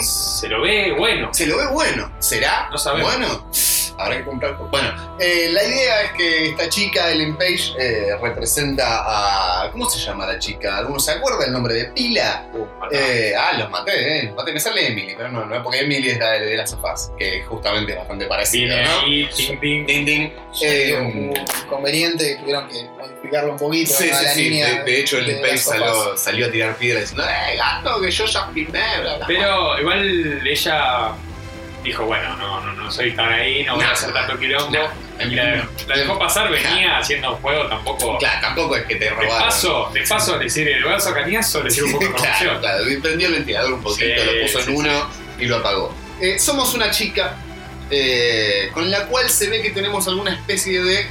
Se lo ve bueno. Se lo ve bueno. ¿Será? No sabemos. Bueno, habrá que comprar. Bueno, eh, la idea es que esta chica, Ellen Page, eh, representa a. ¿Cómo se llama la chica? ¿Alguno se acuerda el nombre de Pila? Uh. Eh, ah, los maté, eh. Los maté. Me sale Emily, pero no, no es porque Emily es la de, de las sofás, que justamente es bastante parecida, ¿no? ahí, ting, ting. Ding, ding. Eh, un que tuvieron que modificarlo un poquito. Sí, sí, la sí. línea De, de hecho, el de Page salió, salió a tirar piedras diciendo, ¡eh, gato, que yo ya filmé! Bla, bla. Pero igual ella dijo, bueno, no, no, no soy tan ahí, no voy a hacer tanto quilombo. no. Y la, la dejó pasar, venía haciendo juego tampoco. Claro, tampoco es que te De robaron. paso, de paso le sirve el brazo a cañazo, le sirve un poco de claro, claro. Prendió el ventilador un poquito, Sí, lo puso sí, en sí. uno y lo apagó. Eh, somos una chica eh, con la cual se ve que tenemos alguna especie de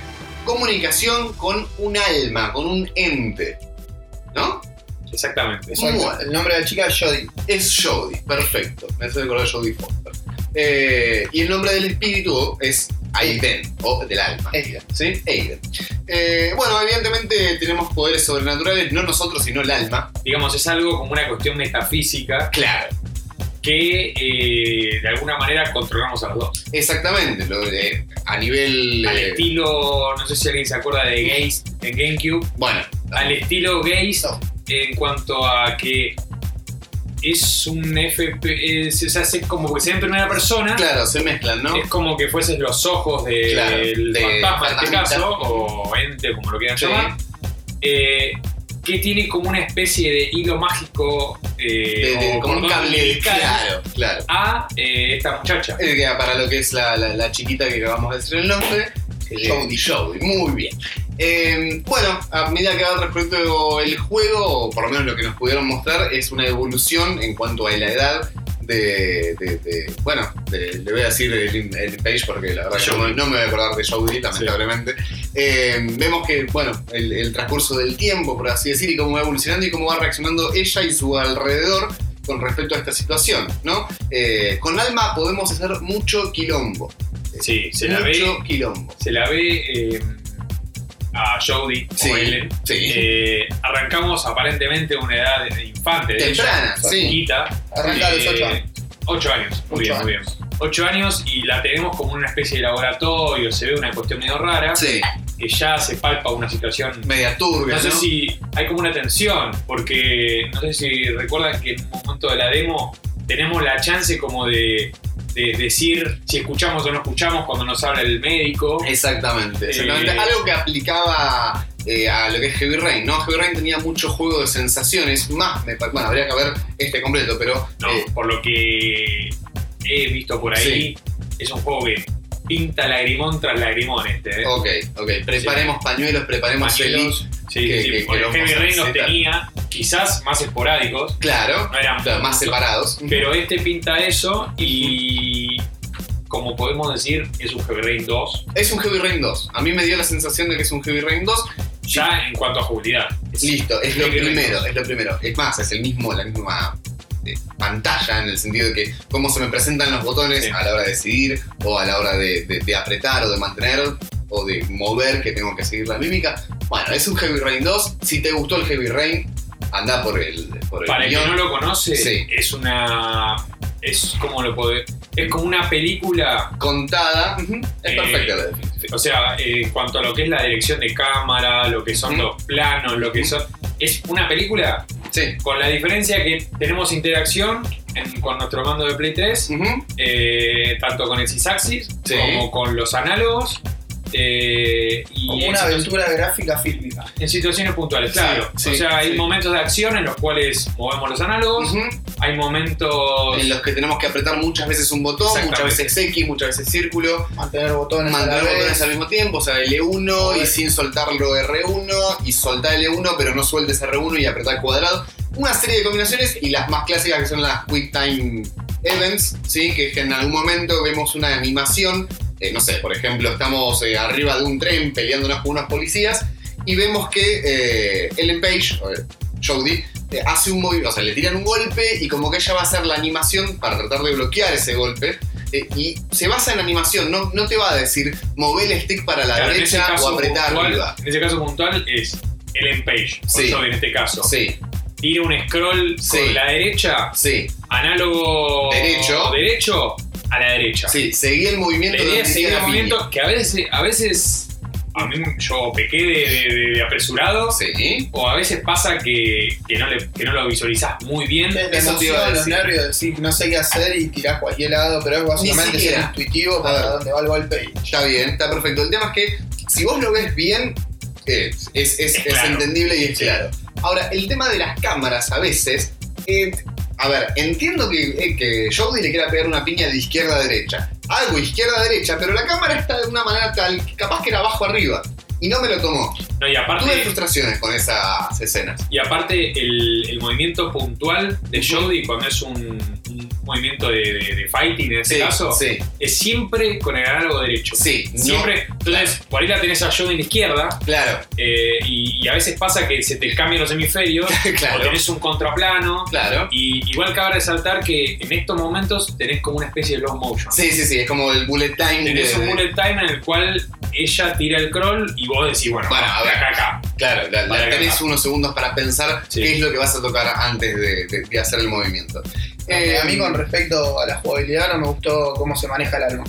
comunicación con un alma, con un ente. ¿No? Exactamente. Exacto. Bueno. El nombre de la chica es Jodie. Es Jodie, perfecto. Me hace recordar Jodie Foster. Eh, y el nombre del espíritu es Aiden, o del alma. Ella. ¿Sí? Aiden. Eh, bueno, evidentemente tenemos poderes sobrenaturales, no nosotros, sino el alma. Digamos, es algo como una cuestión metafísica Claro. que eh, de alguna manera controlamos a los dos. Exactamente, lo de- a nivel. Al eh, estilo, no sé si alguien se acuerda de Gaze en GameCube, bueno, al estilo Gaze No. en cuanto a que es un FP, es, es, es como que se ve en primera persona, claro, se mezclan, ¿no? es como que fueses los ojos del Claro, de fantasma en este caso, o ente, como lo quieran Sí. llamar, eh, que tiene como una especie de hilo mágico eh, De- de- o como un cable. Claro, claro. a eh, esta muchacha. Eh, que para lo que es la, la- la chiquita que acabamos de decir el nombre, Jodie. Jodie, muy bien. Eh, bueno, a medida que va transcurriendo el juego, o por lo menos lo que nos pudieron mostrar, es una evolución en cuanto a la edad de. de- de- bueno, de- le voy a decir el, el page porque la verdad que no, me- no me voy a acordar de Jodie, lamentablemente. Eh, vemos que, bueno, el, el transcurso del tiempo, por así decir, y cómo va evolucionando y cómo va reaccionando ella y su alrededor con respecto a esta situación, ¿no? Eh, con Alma podemos hacer mucho quilombo. Sí, se la Mucho ve, quilombo. se la ve eh, a Jodie Sí, o Ellen. sí. Eh, arrancamos aparentemente una edad de infante, de Temprana, sí. chiquita. Arranca a los Eh, 8 años. Ocho años, muy Ocho bien, muy bien. años. Ocho años y la tenemos como una especie de laboratorio, se ve una cuestión medio rara, Sí, que ya se palpa una situación. media turbia, No ¿no? sé si hay como una tensión, porque no sé si recuerdan que en un momento de la demo tenemos la chance como de, de decir si escuchamos o no escuchamos cuando nos habla el médico. Exactamente, exactamente. Eh, Algo que aplicaba eh, a lo que es Heavy Rain, ¿no? Heavy Rain tenía mucho juego de sensaciones, más, me bueno, habría que ver este completo, pero No, eh, por lo que he visto por ahí, es un juego que pinta lagrimón tras lagrimón este. ¿eh? ok, ok, preparemos pañuelos, preparemos Pañuelos. el Sí, que- sí, que- porque que Heavy Rain los tenía quizás más esporádicos, Claro, no eran claro, más separados. Pero este pinta eso y como podemos decir es un Heavy Rain 2 Es un Heavy Rain 2. A mí me dio la sensación de que es un Heavy Rain 2. ya en cuanto a jugabilidad. Es- Listo, es lo Heavy primero, 2. es lo primero. Es más, es el mismo, la misma pantalla en el sentido de que cómo se me presentan los botones Sí. a la hora de decidir o a la hora de, de- de apretar o de mantener o de mover que tengo que seguir la mímica. Bueno, es un Heavy Rain 2. Si te gustó el Heavy Rain, anda por el, por el Para el que no lo conoce, Sí. es una es como lo puede es como una película contada. Es Eh, perfecta la definición. O sea, eh, en cuanto a lo que es la dirección de cámara, lo que son los planos, lo que son. Es una película Sí. con la diferencia que tenemos interacción en- con nuestro mando de Play 3, Ujú, eh, tanto con el Sysaxis Sí. como con los análogos. Eh, y Como una aventura gráfica fílmica. en situaciones puntuales, Sí, claro. sí, o sea, hay sí. momentos de acción en los cuales movemos los análogos, hay momentos. En los que tenemos que apretar muchas veces un botón, muchas veces X, muchas veces círculo. Mantener botones a mantener la botones vez. al mismo tiempo, o sea, L1 y sin soltarlo R1 y soltar L1 pero no sueltes R1 y apretar cuadrado. Una serie de combinaciones y las más clásicas que son las Quick Time Events, ¿sí? que en algún momento vemos una animación, eh, no sé, por ejemplo, estamos eh, arriba de un tren peleándonos con unos policías y vemos que eh, Ellen Page, Jodie, hace un movimiento, o sea, le tiran un golpe y como que ella va a hacer la animación para tratar de bloquear ese golpe. eh, y se basa en animación, no, no te va a decir mover el stick para la Claro, derecha o apretar puntual- arriba. En ese caso puntual es Ellen Page, Sí. en este caso. Sí, Tira un scroll Sí. con la derecha, sí, análogo Derecho. derecho a la derecha. sí. Seguí el movimiento La idea de es seguir el la movimiento que a veces, a veces a mí yo pequé de, de- de apresurado Sí. o a veces pasa que, que no, le- que no lo visualizás muy bien. La Eso te iba a emoción, los decir. nervios, decir no sé qué hacer y tirás cualquier lado, pero es básicamente ser intuitivo para dónde va el golpe. Está bien, está perfecto. El tema es que si vos lo ves bien, eh, es, es- es- Es es claro. entendible y es Sí. claro. Ahora, el tema de las cámaras a veces. eh, a ver, entiendo que, eh, que Jodie le quiera pegar una piña de izquierda a derecha. Algo izquierda a derecha, pero la cámara está de una manera tal capaz que era abajo arriba. Y no me lo tomó. No, y Tuve aparte, frustraciones con esas escenas. y aparte el, el movimiento puntual de. Jodie cuando es un, un movimiento de, de- de fighting en Sí, caso, sí, es siempre con el análogo derecho. sí. no- Siempre, entonces, por ahí la tenés a Jodie en la izquierda, claro, eh, y, y a veces pasa que se te cambian los hemisferios, o claro, tenés un contraplano, claro. y igual cabe resaltar que en estos momentos tenés como una especie de low motion. Sí, sí, sí, es como el bullet time. Tenés de- un bullet time en el cual ella tira el crawl y vos decís, bueno, Bueno, va, a de ver. acá acá. Claro, la- la- tenés acá. unos segundos para pensar Sí. qué es lo que vas a tocar antes de, de- de hacer el movimiento. Eh, a mí con respecto a la jugabilidad no me gustó cómo se maneja el arma.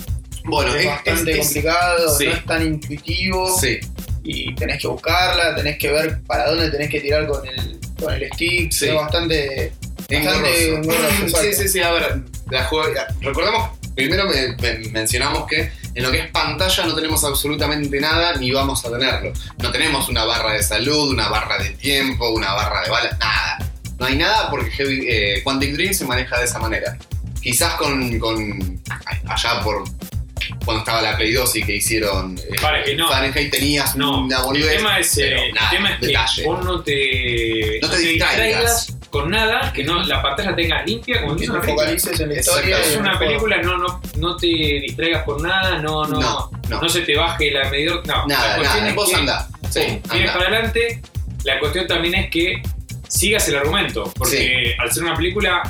Bueno, es es, bastante es- es- complicado, sí. no es tan intuitivo Sí, y tenés que buscarla, tenés que ver para dónde tenés que tirar con el, con el stick, Sí. es bastante... Bastante engorroso. engorroso, Sí, sí, sí, a ver, la juega- recordamos, primero me- me- mencionamos que en lo que es pantalla no tenemos absolutamente nada ni vamos a tenerlo. No tenemos una barra de salud, una barra de tiempo, una barra de balas, nada. No hay nada porque Heavy- eh, Quantic Dream se maneja de esa manera. Quizás con, con allá por cuando estaba la Play 2 y que hicieron eh, Fahrenheit, no. Fahrenheit tenías No, una el boludez. tema es, eh, pero el nada, tema es que detalle. vos no te, No te distraigas. Con nada, que no, la pantalla tenga limpia, como Que te una película. en la historia. Es una película, no, no, no te distraigas por nada, no, no, No, no, no. se te baje la medidor, no. la Nada, cuestión nada. es Vos que, andá. Sí, andá. para adelante. La cuestión también es que sigas el argumento, porque al ser una película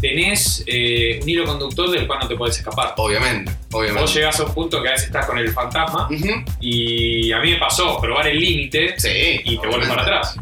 tenés eh, un hilo conductor del cual no te puedes escapar. Obviamente, obviamente. Vos llegás a un punto que a veces estás con el fantasma y a mí me pasó probar el límite Sí. y te vuelves para atrás.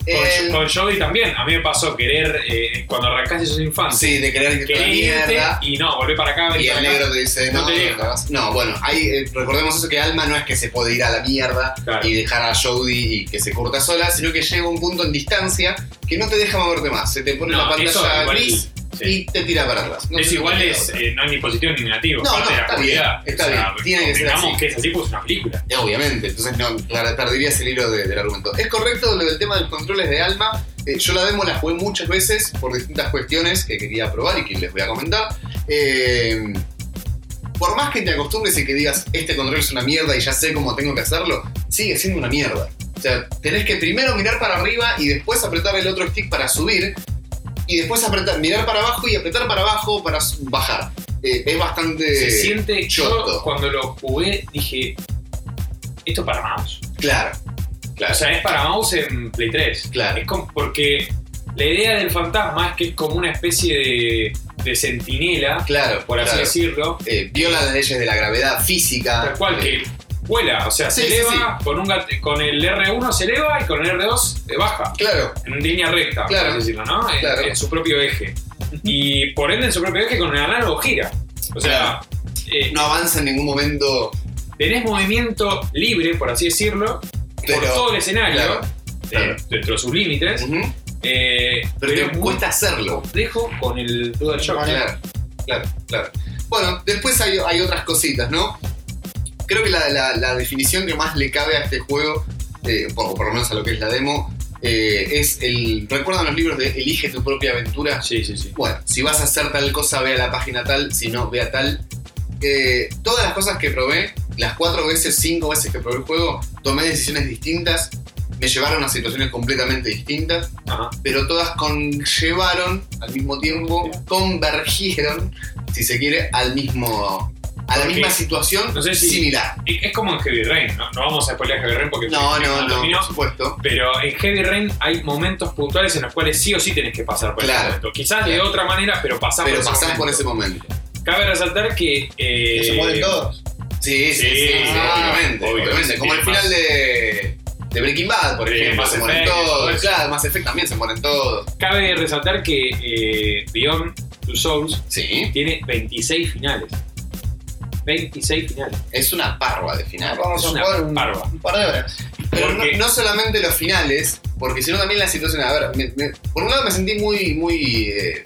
Con, Eh, con Jody también, a mí me pasó querer, eh, cuando arrancaste sos infante, Sí, de querer que mierda. y no, volvé para acá, Y el acá. negro te dice, No no, te no, deja. te vas". No, bueno, ahí eh, recordemos eso que Alma no es que se puede ir a la mierda Claro. y dejar a Jodie y que se curta sola, sino que llega un punto en distancia que no te deja moverte más. Se te pone la pantalla gris sí. y te tira para atrás. No es igual, es, eh, no es ni positivo ni negativo, No, no, está bien, está bien, tiene que ser así. que es así, pues es una película. Eh, Obviamente, entonces no, perderías el hilo de- del argumento. Es correcto lo del tema de los controles de alma. Eh, yo la demo la jugué muchas veces por distintas cuestiones que quería probar y que les voy a comentar. Eh, por más que te acostumbres y que digas, este control es una mierda y ya sé cómo tengo que hacerlo, sigue siendo una mierda. O sea, tenés que primero mirar para arriba y después apretar el otro stick para subir. Y después apretar, mirar para abajo y apretar para abajo para bajar. Eh, es bastante. Se siente, yo cuando lo jugué dije, esto es para mouse. Claro. Claro. O sea, es para mouse en Play 3. Claro. Es como, porque la idea del fantasma es que es como una especie de, de sentinela, claro. por así claro. decirlo, eh, viola las leyes de la gravedad física. tal cual eh, que vuela, o sea, Sí, se sí, eleva, Con, un con el R1 se eleva y con el R2 baja, Claro, en línea recta, Claro. por así decirlo, ¿no? En, Claro. en su propio eje. Y por ende en su propio eje con el análogo gira. O sea, eh, no avanza en ningún momento, tenés movimiento libre, por así decirlo, pero. por todo el escenario, claro, eh, dentro de sus límites, Ujú, eh, Pero te cuesta hacerlo. complejo con el DualShock. Claro, claro, claro. Bueno, después hay, hay otras cositas, ¿no? Creo que la, la- la definición que más le cabe a este juego, eh, por, por lo menos a lo que es la demo, eh, es el. ¿Recuerdan los libros de Elige tu propia aventura? Sí, sí, sí. Bueno, si vas a hacer tal cosa, ve a la página tal, si no, ve a tal. Eh, todas las cosas que probé, las cuatro veces, cinco veces que probé el juego, tomé decisiones distintas, me llevaron a situaciones completamente distintas, Ajá. pero todas conllevaron al mismo tiempo, convergieron, si se quiere, al mismo, a la misma situación no sé si- similar. Es como en Heavy Rain, ¿no? No vamos a spoiler Heavy Rain porque No, no, no, dominó, por supuesto. Pero en Heavy Rain hay momentos puntuales en los cuales sí o sí tenés que pasar por Claro. ese momento. Quizás de otra manera, pero pasás Pero por ese pasás por ese momento. Cabe resaltar que. eh, que se mueren todos. Sí, sí, sí, Sí, sí, ah, obviamente, obvio, obviamente. Como el final de, de Breaking Bad, por Sí, ejemplo, se mueren Effect, todos. Claro, Mass Effect también se mueren todos. Cabe resaltar que eh, Beyond Two Souls Sí, tiene 26 finales. 26 finales. es una parva de final. Vamos es a una jugar un, parva. un par de horas. Pero no, no solamente los finales, porque sino también la situación. A ver, me- me- por un lado me sentí muy, muy. eh,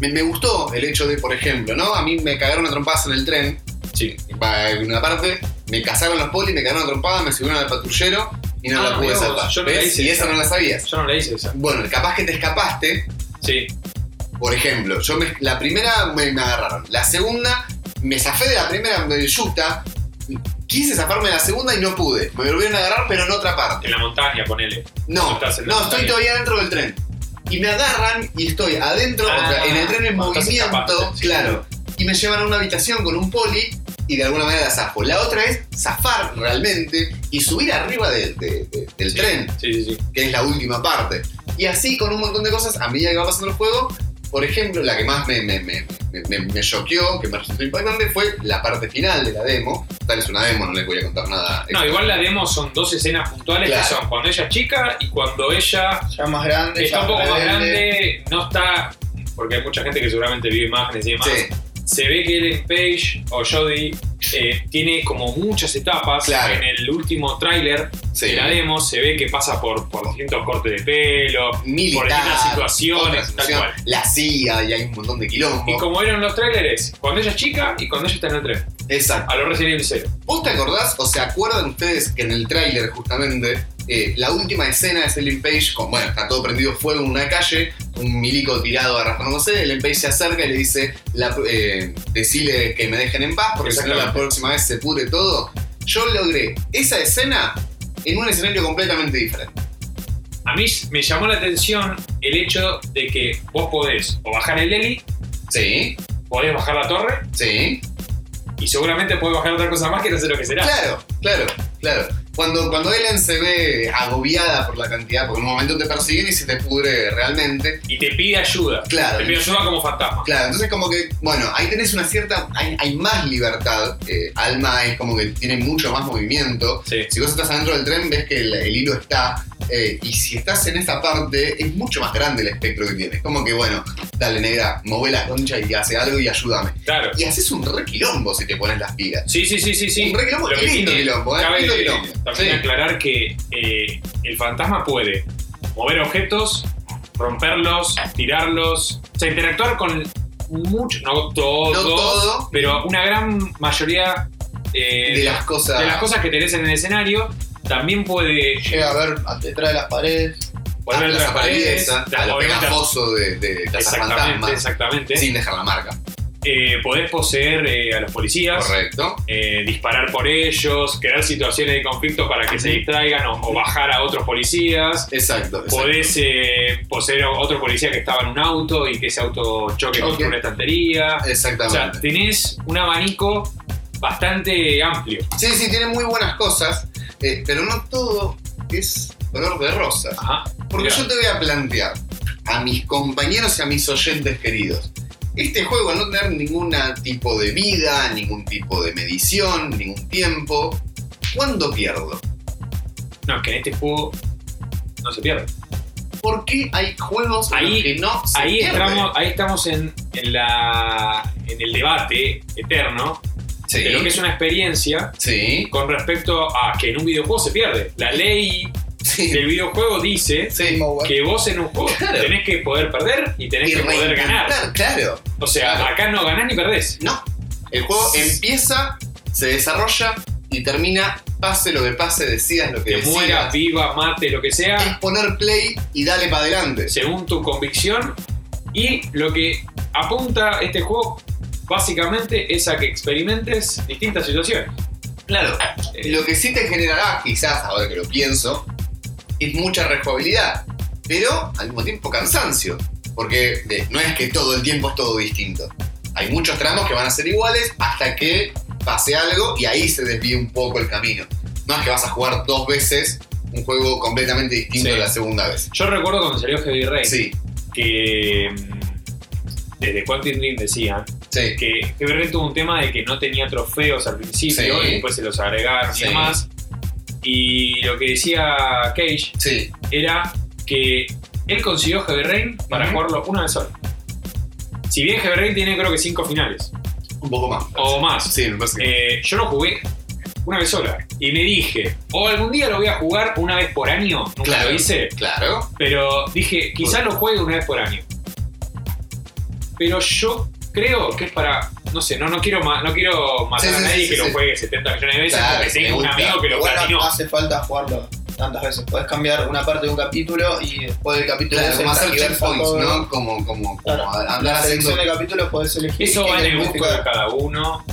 me, me gustó el hecho de, por ejemplo, ¿no? A mí me cagaron a trompadas en el tren. Sí. En una parte, me cazaron los polis, me cagaron a trompadas, me subieron al patrullero y no Ah, la pude salvar. yo no la y esa esa. no la sabías. Yo no la hice esa. Bueno, capaz que te escapaste, Sí. por ejemplo, yo me- la primera me, me agarraron. La segunda, me zafé de la primera yuta. Quise zafarme de la segunda y no pude. Me volvieron a agarrar, pero en otra parte. En la montaña, ponele. No, no, estoy todavía dentro del tren. Y me agarran y estoy adentro, o sea, Ah, en el tren en estás movimiento, sí. claro. Y me llevan a una habitación con un poli y de alguna manera la zafo. La otra es zafar realmente y subir arriba de- de- de- del Sí. tren Sí, sí, sí. que es la última parte. Y así con un montón de cosas, a medida que va pasando el juego, por ejemplo, la que más me, me, me, me, me- me choqueó, que me resultó impactante, fue la parte final de la demo. Tal es una demo, no les voy a contar nada. No, igual la demo son dos escenas puntuales Claro. que son cuando ella es chica y cuando ella Ya más grande, está ya un poco más grande, no está. Porque hay mucha gente que seguramente vio imágenes y demás. Sí, Se ve que Ellen Page o Jodie eh, tiene como muchas etapas. Claro. En el último tráiler sí. de la demo se ve que pasa por, por distintos cortes de pelo. Militar, por distintas situaciones, tal cual. La CIA y hay un montón de quilombo. Y como eran los trailers, cuando ella es chica y cuando ella está en el tren. Exacto. A lo Resident Evil 0. ¿Vos te acordás o se acuerdan ustedes que en el tráiler justamente eh, la última escena es Ellen Page con, bueno, está todo prendido fuego en una calle, un milico tirado arrastrándose, Ellen Page se acerca y le dice, la, eh, decile que me dejen en paz porque si no la próxima vez se pudre todo. Yo logré esa escena en un escenario completamente diferente. A mí me llamó la atención el hecho de que vos podés o bajar el heli, Sí, podés bajar la torre sí. y seguramente podés bajar otra cosa más que no sé lo que será. Claro, claro, claro. Cuando, cuando Ellen se ve agobiada por la cantidad, porque en un momento te persiguen y se te pudre realmente. Y te pide ayuda. Claro. Te pide ayuda como fantasma. Claro, entonces como que, bueno, ahí tenés una cierta, hay, hay más libertad. eh, Alma es como que tiene mucho más movimiento. Sí. Si vos estás adentro del tren, ves que el, el hilo está. eh, y si estás en esta parte, es mucho más grande el espectro que tienes. Como que, bueno, dale negra, mueve la concha y hace algo y ayúdame. Claro. Y haces un re quilombo si te pones las pilas. Sí, sí, sí, sí, sí. Un re quilombo, lindo quilombo, ¿eh? Lindo quilombo. También Sí. aclarar que eh, el fantasma puede mover objetos, romperlos, tirarlos, o sea, interactuar con mucho, no todo, No todo. pero una gran mayoría eh, De las cosas. de las cosas que tenés en el escenario. También puede Llega a ver a- detrás de las paredes. volver a a la las paredes, zapatillas, a lo obviamente- pegajoso de, de Exactamente, exactamente. sin dejar la marca. Eh, podés poseer eh, a los policías, Correcto. eh, disparar por ellos, crear situaciones de conflicto para que se distraigan o, o bajar a otros policías. Exacto. exacto. Podés eh, poseer a otro policía que estaba en un auto y que ese auto choque contra una estantería. O sea, Exactamente. tenés un abanico bastante amplio. Sí, sí, tiene muy buenas cosas, pero no todo es color de rosa. Ajá. Porque yo te voy a plantear a mis compañeros y a mis oyentes queridos. Este juego, al no tener ningún tipo de vida, ningún tipo de medición, ningún tiempo, ¿cuándo pierdo? No, es que en este juego no se pierde. ¿Por qué hay juegos en Ahí- los que no se Ahí pierde? estamos, ahí estamos en, en la, en el debate eterno Sí, de lo que es una experiencia sí, con respecto a que en un videojuego se pierde. La ley sí, del videojuego dice sí. Que vos en un juego Claro. tenés que poder perder y tenés Y que poder ganar. Claro. O sea, Claro. acá no ganás ni perdés. No. El juego empieza, se desarrolla y termina, pase lo que pase, decidas lo que Que decidas. muera, viva, mate, lo que Es sea, poner play y dale para adelante. según tu convicción. Y lo que apunta este juego básicamente es a que experimentes distintas situaciones. Claro. Eh, Lo que sí te generará, quizás, ahora que lo pienso, es mucha rejugabilidad. Pero al mismo tiempo cansancio. Porque de- no es que todo el tiempo es todo distinto. Hay muchos tramos que van a ser iguales hasta que pase algo y ahí se desvíe un poco el camino. No es que vas a jugar dos veces un juego completamente distinto Sí. la segunda vez. Yo recuerdo cuando salió Heavy Rain Sí, que mm, desde Quantum Dream decían sí. que Heavy Rain tuvo un tema de que no tenía trofeos al principio y después se los agregaron y demás. Y lo que decía Cage Sí, era que él consiguió Heavy Rain para jugarlo una vez sola. Si bien Heavy Rain tiene creo que cinco finales un poco más. o más, Sí, me parece que- eh, yo lo jugué una vez sola y me dije, o algún día lo voy a jugar una vez por año, nunca Claro. lo hice, Claro. pero dije, quizá lo juegue una vez por año. Pero yo creo que es para, no sé, no, no quiero ma- no quiero matar Sí, a sí, nadie sí, que sí. lo juegue 70 millones de veces Claro, porque me tengo un gusta. amigo que lo Igual platinó. no hace falta jugarlo tantas veces. Podés cambiar una parte de un capítulo y después del capítulo Claro, como hacer checkpoints. ¿no? Como, como, como Claro. andar La haciendo selección de capítulos podés elegir. Eso va en el gusto de cada uno.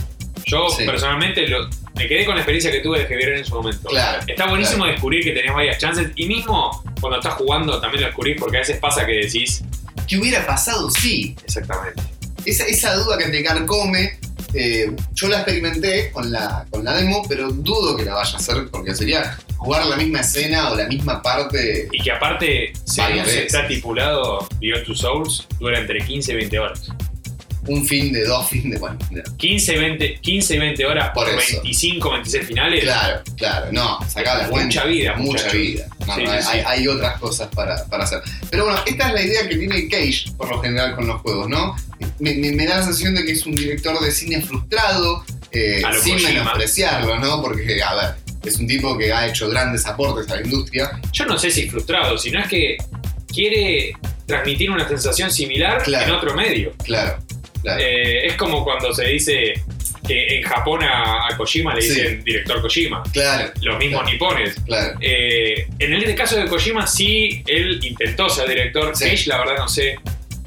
Yo Sí. personalmente lo- me quedé con la experiencia que tuve de Heavy en su momento. Claro, Está buenísimo descubrir que tenías varias chances y mismo cuando estás jugando también lo descubrís porque a veces pasa que decís ¿Qué hubiera pasado si? exactamente. Esa, esa duda que te carcome, eh, yo la experimenté con la, con la demo, pero dudo que la vaya a hacer porque sería jugar la misma escena o la misma parte. Y que aparte, según se está estipulado, Beyond Two Souls dura entre 15 y 20 horas. Un fin de dos fin de. Bueno, no. 15 y 20, 15 y 20 horas por, Por eso. 25, 26 finales. Claro, claro, no, sacá la cuenta. Mucha vida, mucha, vida. No, Sí, no, sí, hay, hay otras cosas para, para hacer. Pero bueno, esta es la idea que tiene Cage por lo general con los juegos, ¿no? Me, me- me da la sensación de que es un director de cine frustrado, eh, sin Kojima. menospreciarlo, ¿no? Porque, a ver, es un tipo que ha hecho grandes aportes a la industria. Yo no sé si frustrado, sino es que quiere transmitir una sensación similar Claro. en otro medio. Claro, claro. Eh, es como cuando se dice que en Japón a, a Kojima le Sí. dicen director Kojima. claro, Los mismos Claro. nipones. claro. Eh, en el caso de Kojima, sí, él intentó ser director. Sí. Cage, la verdad, no sé.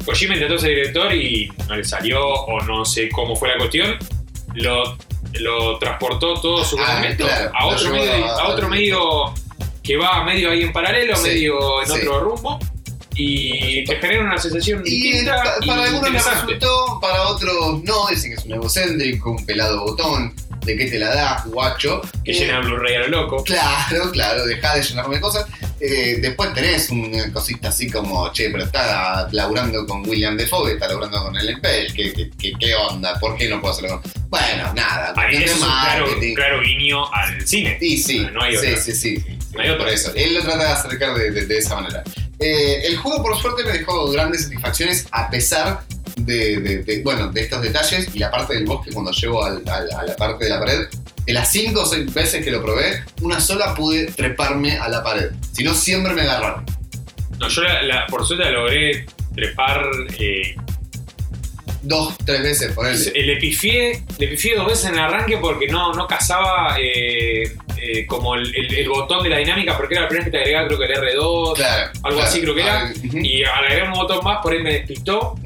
Kojima intentó ser director y no le salió, o no sé cómo fue la cuestión. Lo, lo transportó todo su Ah, claro, a otro, medio, a- a otro medio que va medio ahí en paralelo, Sí, medio en sí. otro rumbo. Y te genera una sensación Y distinta pa- y para algunos les resultó, para otros no, dicen que es un egocéntrico, un pelado botón. ¿De qué te la das, guacho? Que Eh, llena Blu-ray a lo loco. Claro, claro, dejá de llenarme de cosas. Eh, después tenés una cosita así como, che, pero está laburando con William Defoe, está laburando con Ellen Page, ¿qué, qué, qué- qué onda? ¿Por qué no puedo hacerlo con...? Bueno, nada, Ahí es un claro, guiño al cine. Y sí, No hay sí, otra. sí, sí, sí, No hay otra. por eso. Él lo trata de acercar de, de- de esa manera. Eh, el juego, por suerte, me dejó grandes satisfacciones a pesar de, de- de- bueno, de estos detalles y la parte del bosque cuando llego al- al- a la parte de la pared. De las 5 o 6 veces que lo probé, una sola pude treparme a la pared. Si no, siempre me agarraron. No, yo la, la- por suerte la logré trepar. eh, Dos, tres veces, por él. le pifié, le pifié dos veces en el arranque porque no, no cazaba eh, eh, como el, el- el botón de la dinámica, porque era la primera vez que te agregaba, creo que el R2. Claro. algo claro. así creo que era. Ah, Y al agregar un botón más, por ahí me despistó.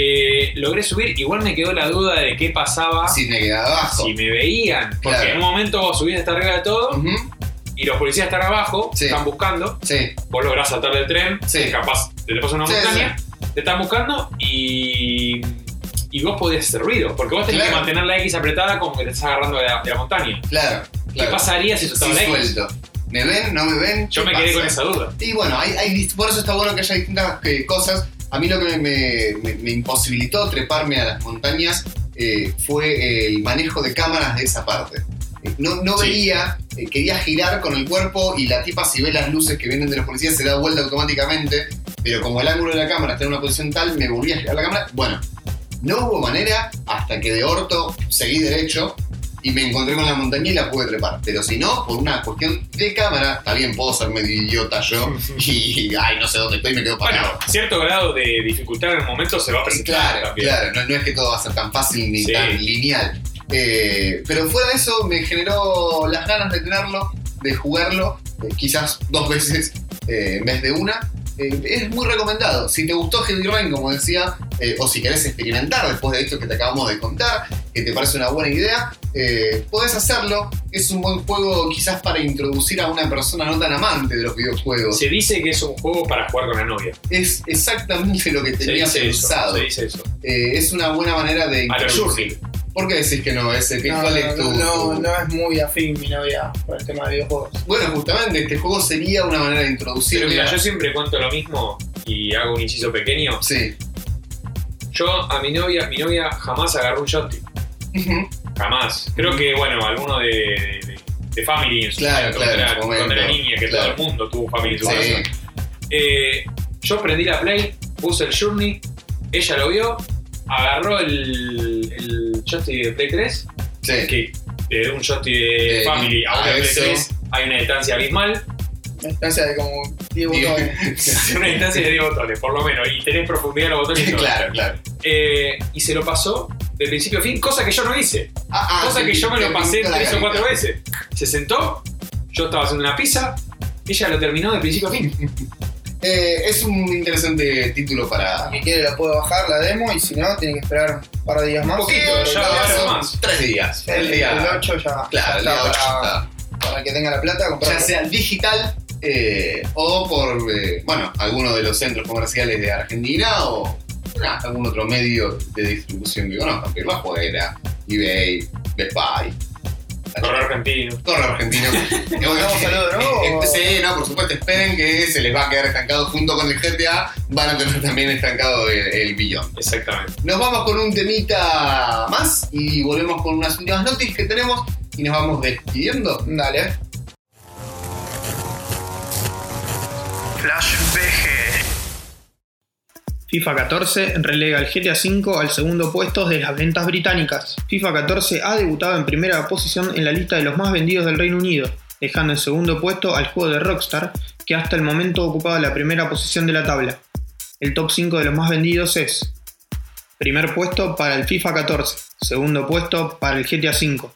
Eh, logré subir, igual me quedó la duda de qué pasaba Si me quedaba abajo. si me veían. Porque Claro. en un momento vos subís hasta arriba de todo y los policías están abajo, Sí. están buscando. Sí, Vos lográs saltar del tren, Sí. capaz te le pasa una Sí, montaña, te están buscando y, y vos podías hacer ruido. Porque vos tenés Claro. que mantener la X apretada como que te estás agarrando de la, de la montaña. claro. ¿Qué pasaría si Sí, soltaba la X? suelto. ¿Me ven? ¿No me ven? Yo ¿Qué me quedé con esa duda. Y bueno, hay, hay por eso está bueno que haya distintas eh, cosas. A mí lo que me, me- me imposibilitó treparme a las montañas eh, fue el manejo de cámaras de esa parte. Eh, No, no Sí. veía, eh, quería girar con el cuerpo y la tipa si ve las luces que vienen de los policías se da vuelta automáticamente, pero como el ángulo de la cámara está en una posición tal, me volví a girar la cámara. Bueno, no hubo manera hasta que de orto seguí derecho y me encontré con la montaña y la pude trepar. Pero si no, por una cuestión de cámara, está bien, puedo ser medio idiota yo y, ay, no sé dónde estoy, me quedo parado. Bueno, cierto grado de dificultad en el momento se va a presentar Claro, también. claro, no, no es que todo va a ser tan fácil ni Sí. tan lineal. Eh, pero fuera de eso, me generó las ganas de tenerlo, de jugarlo, eh, quizás dos veces eh, en vez de una. Eh, es muy recomendado. Si te gustó Heavy Rain, como decía, eh, o si querés experimentar después de esto que te acabamos de contar, que te parece una buena idea, eh, podés hacerlo. Es un buen juego quizás para introducir a una persona no tan amante de los videojuegos. Se dice que es un juego para jugar con la novia. Es exactamente lo que Se tenía eso. pensado. Se dice eso. Eh, es una buena manera de A introducir. ¿Por qué decís que no? Ese, No, ¿Cuál no, es tu, no, es muy afín mi novia por el tema de videojuegos. Bueno, justamente este juego sería una manera de Pero introducirle. mira, yo siempre cuento lo mismo y hago un inciso pequeño. Sí. Yo a mi novia, mi novia jamás agarró un joystick. Jamás. Creo que, bueno, alguno de, de, de Family en su Claro, momento, claro, cuando, era, niña, que Claro. todo el mundo tuvo Family en su Sí. casa. Eh, yo prendí la Play, puse el Journey, ella lo vio, agarró el, el joystick de Play 3, Sí. que de un joystick de Eh, Family a a un de Play eso. 3 hay una distancia abismal. Una distancia de como 10 Digo- botones. una distancia de 10 botones, por lo menos, y tenés profundidad en los botones. y todo. claro, claro. Eh, y se lo pasó de principio a fin, cosa que yo no hice. Ah, ah, cosa te- que yo me lo pasé tres o cuatro veces. Se sentó, yo estaba haciendo una pizza, ella lo terminó de principio a fin. Eh, es un interesante título para. Si quiere la puede bajar la demo y si no, tiene que esperar un par de días más. Un poquito, ya va a ser caso- más. Tres días. El, El día. el 8 ya, Claro, ya el día está 8 para, está. para que tenga la plata, comprarlo. Ya sea digital eh, o por, eh, bueno, alguno de los centros comerciales de Argentina o nah, algún otro medio de distribución que conozcan, que va afuera, eBay, Best Buy. Correo argentino. Corre argentino. Bueno, ¿Damos saludo de nuevo? eh, eh, sí, no, por supuesto, esperen que se les va a quedar estancado junto con el GTA, van a tener también estancado el, el billón. Exactamente. Nos vamos con un temita más y volvemos con unas últimas noticias que tenemos y nos vamos despidiendo. Dale. Flash BG. FIFA 14 relega el GTA V al segundo puesto de las ventas británicas. FIFA 14 ha debutado en primera posición en la lista de los más vendidos del Reino Unido, dejando en segundo puesto al juego de Rockstar, que hasta el momento ocupaba la primera posición de la tabla. El top 5 de los más vendidos es Primer puesto para el FIFA 14, segundo puesto para el GTA V,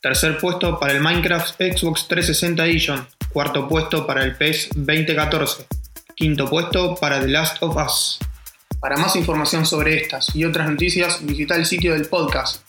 tercer puesto para el Minecraft Xbox 360 Edition, cuarto puesto para el PES 2014, quinto puesto para The Last of Us. Para más información sobre estas y otras noticias, visita el sitio del podcast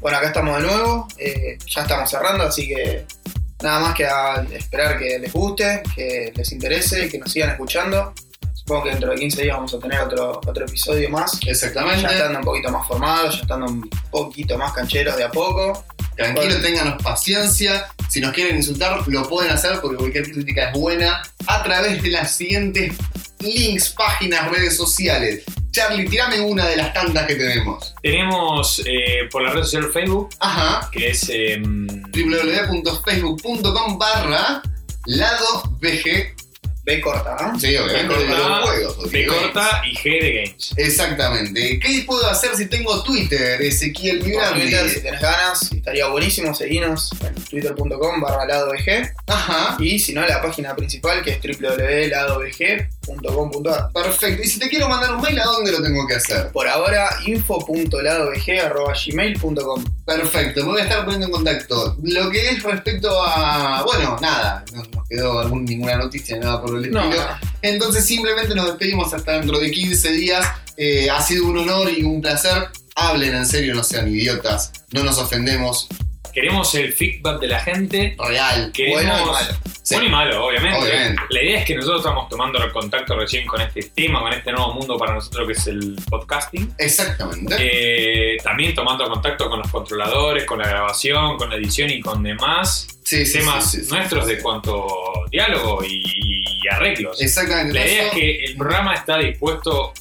www.ladovg.com.ar. estamos de nuevo. eh, ya estamos cerrando, así que nada más que a esperar que les guste, que les interese, que nos sigan escuchando. Supongo que dentro de 15 días vamos a tener otro, otro episodio más. Exactamente. Ya estando un poquito más formados, ya estando un poquito más cancheros de a poco. Tranquilo, Bueno. ténganos paciencia. Si nos quieren insultar, lo pueden hacer porque cualquier crítica es buena a través de las siguientes links, páginas, redes sociales. Charlie, tirame una de las tantas que tenemos. Tenemos eh, por la red social Facebook, Ajá. que es em, www.facebook.com barra lado BG. B corta, ¿no? Sí, obviamente B de corta, los juegos. B corta y G de Games. Exactamente. ¿Qué puedo hacer si tengo Twitter, Ezequiel Por Migrandi? Twitter, si tenés ganas, estaría buenísimo, seguinos en twitter.com barra lado BG. Ajá. Y si no, la página principal que es Perfecto. Y si te quiero mandar un mail, ¿a dónde lo tengo que hacer? Por ahora, info.ladobg.gmail.com. Perfecto, me voy a estar poniendo en contacto. Lo que es respecto a. Bueno, nada, no nos quedó algún- ninguna noticia, nada por el No, estilo. Entonces simplemente nos despedimos hasta dentro de 15 días. Eh, ha sido un honor y un placer. Hablen en serio, no sean idiotas. No nos ofendemos. Queremos el feedback de la gente. Real. Queremos, Bueno y malo. Sí. Bueno y malo, obviamente. Obviamente. La idea es que nosotros estamos tomando contacto recién con este tema, con este nuevo mundo para nosotros que es el podcasting. Exactamente. Eh, también tomando contacto con los controladores, con la grabación, con la edición y con demás sí, temas sí, nuestros de cuanto diálogo y, y arreglos. Exactamente. La idea es que el programa está dispuesto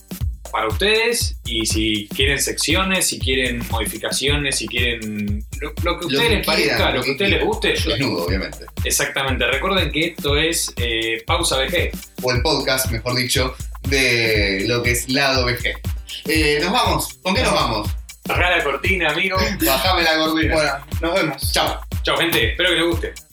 para ustedes y si quieren secciones, si quieren modificaciones, si quieren lo, lo que a ustedes les parezca, quieran, lo que a ustedes les guste. Desnudo, obviamente. Exactamente. Recuerden que esto es eh, Pausa BG. O el podcast, mejor dicho, de lo que es lado VG. Eh, nos vamos. ¿Con qué nos vamos? Bajá la cortina, amigo. Bajame la gordura. Bueno, nos vemos. Chao. Chao, gente. Espero que les guste.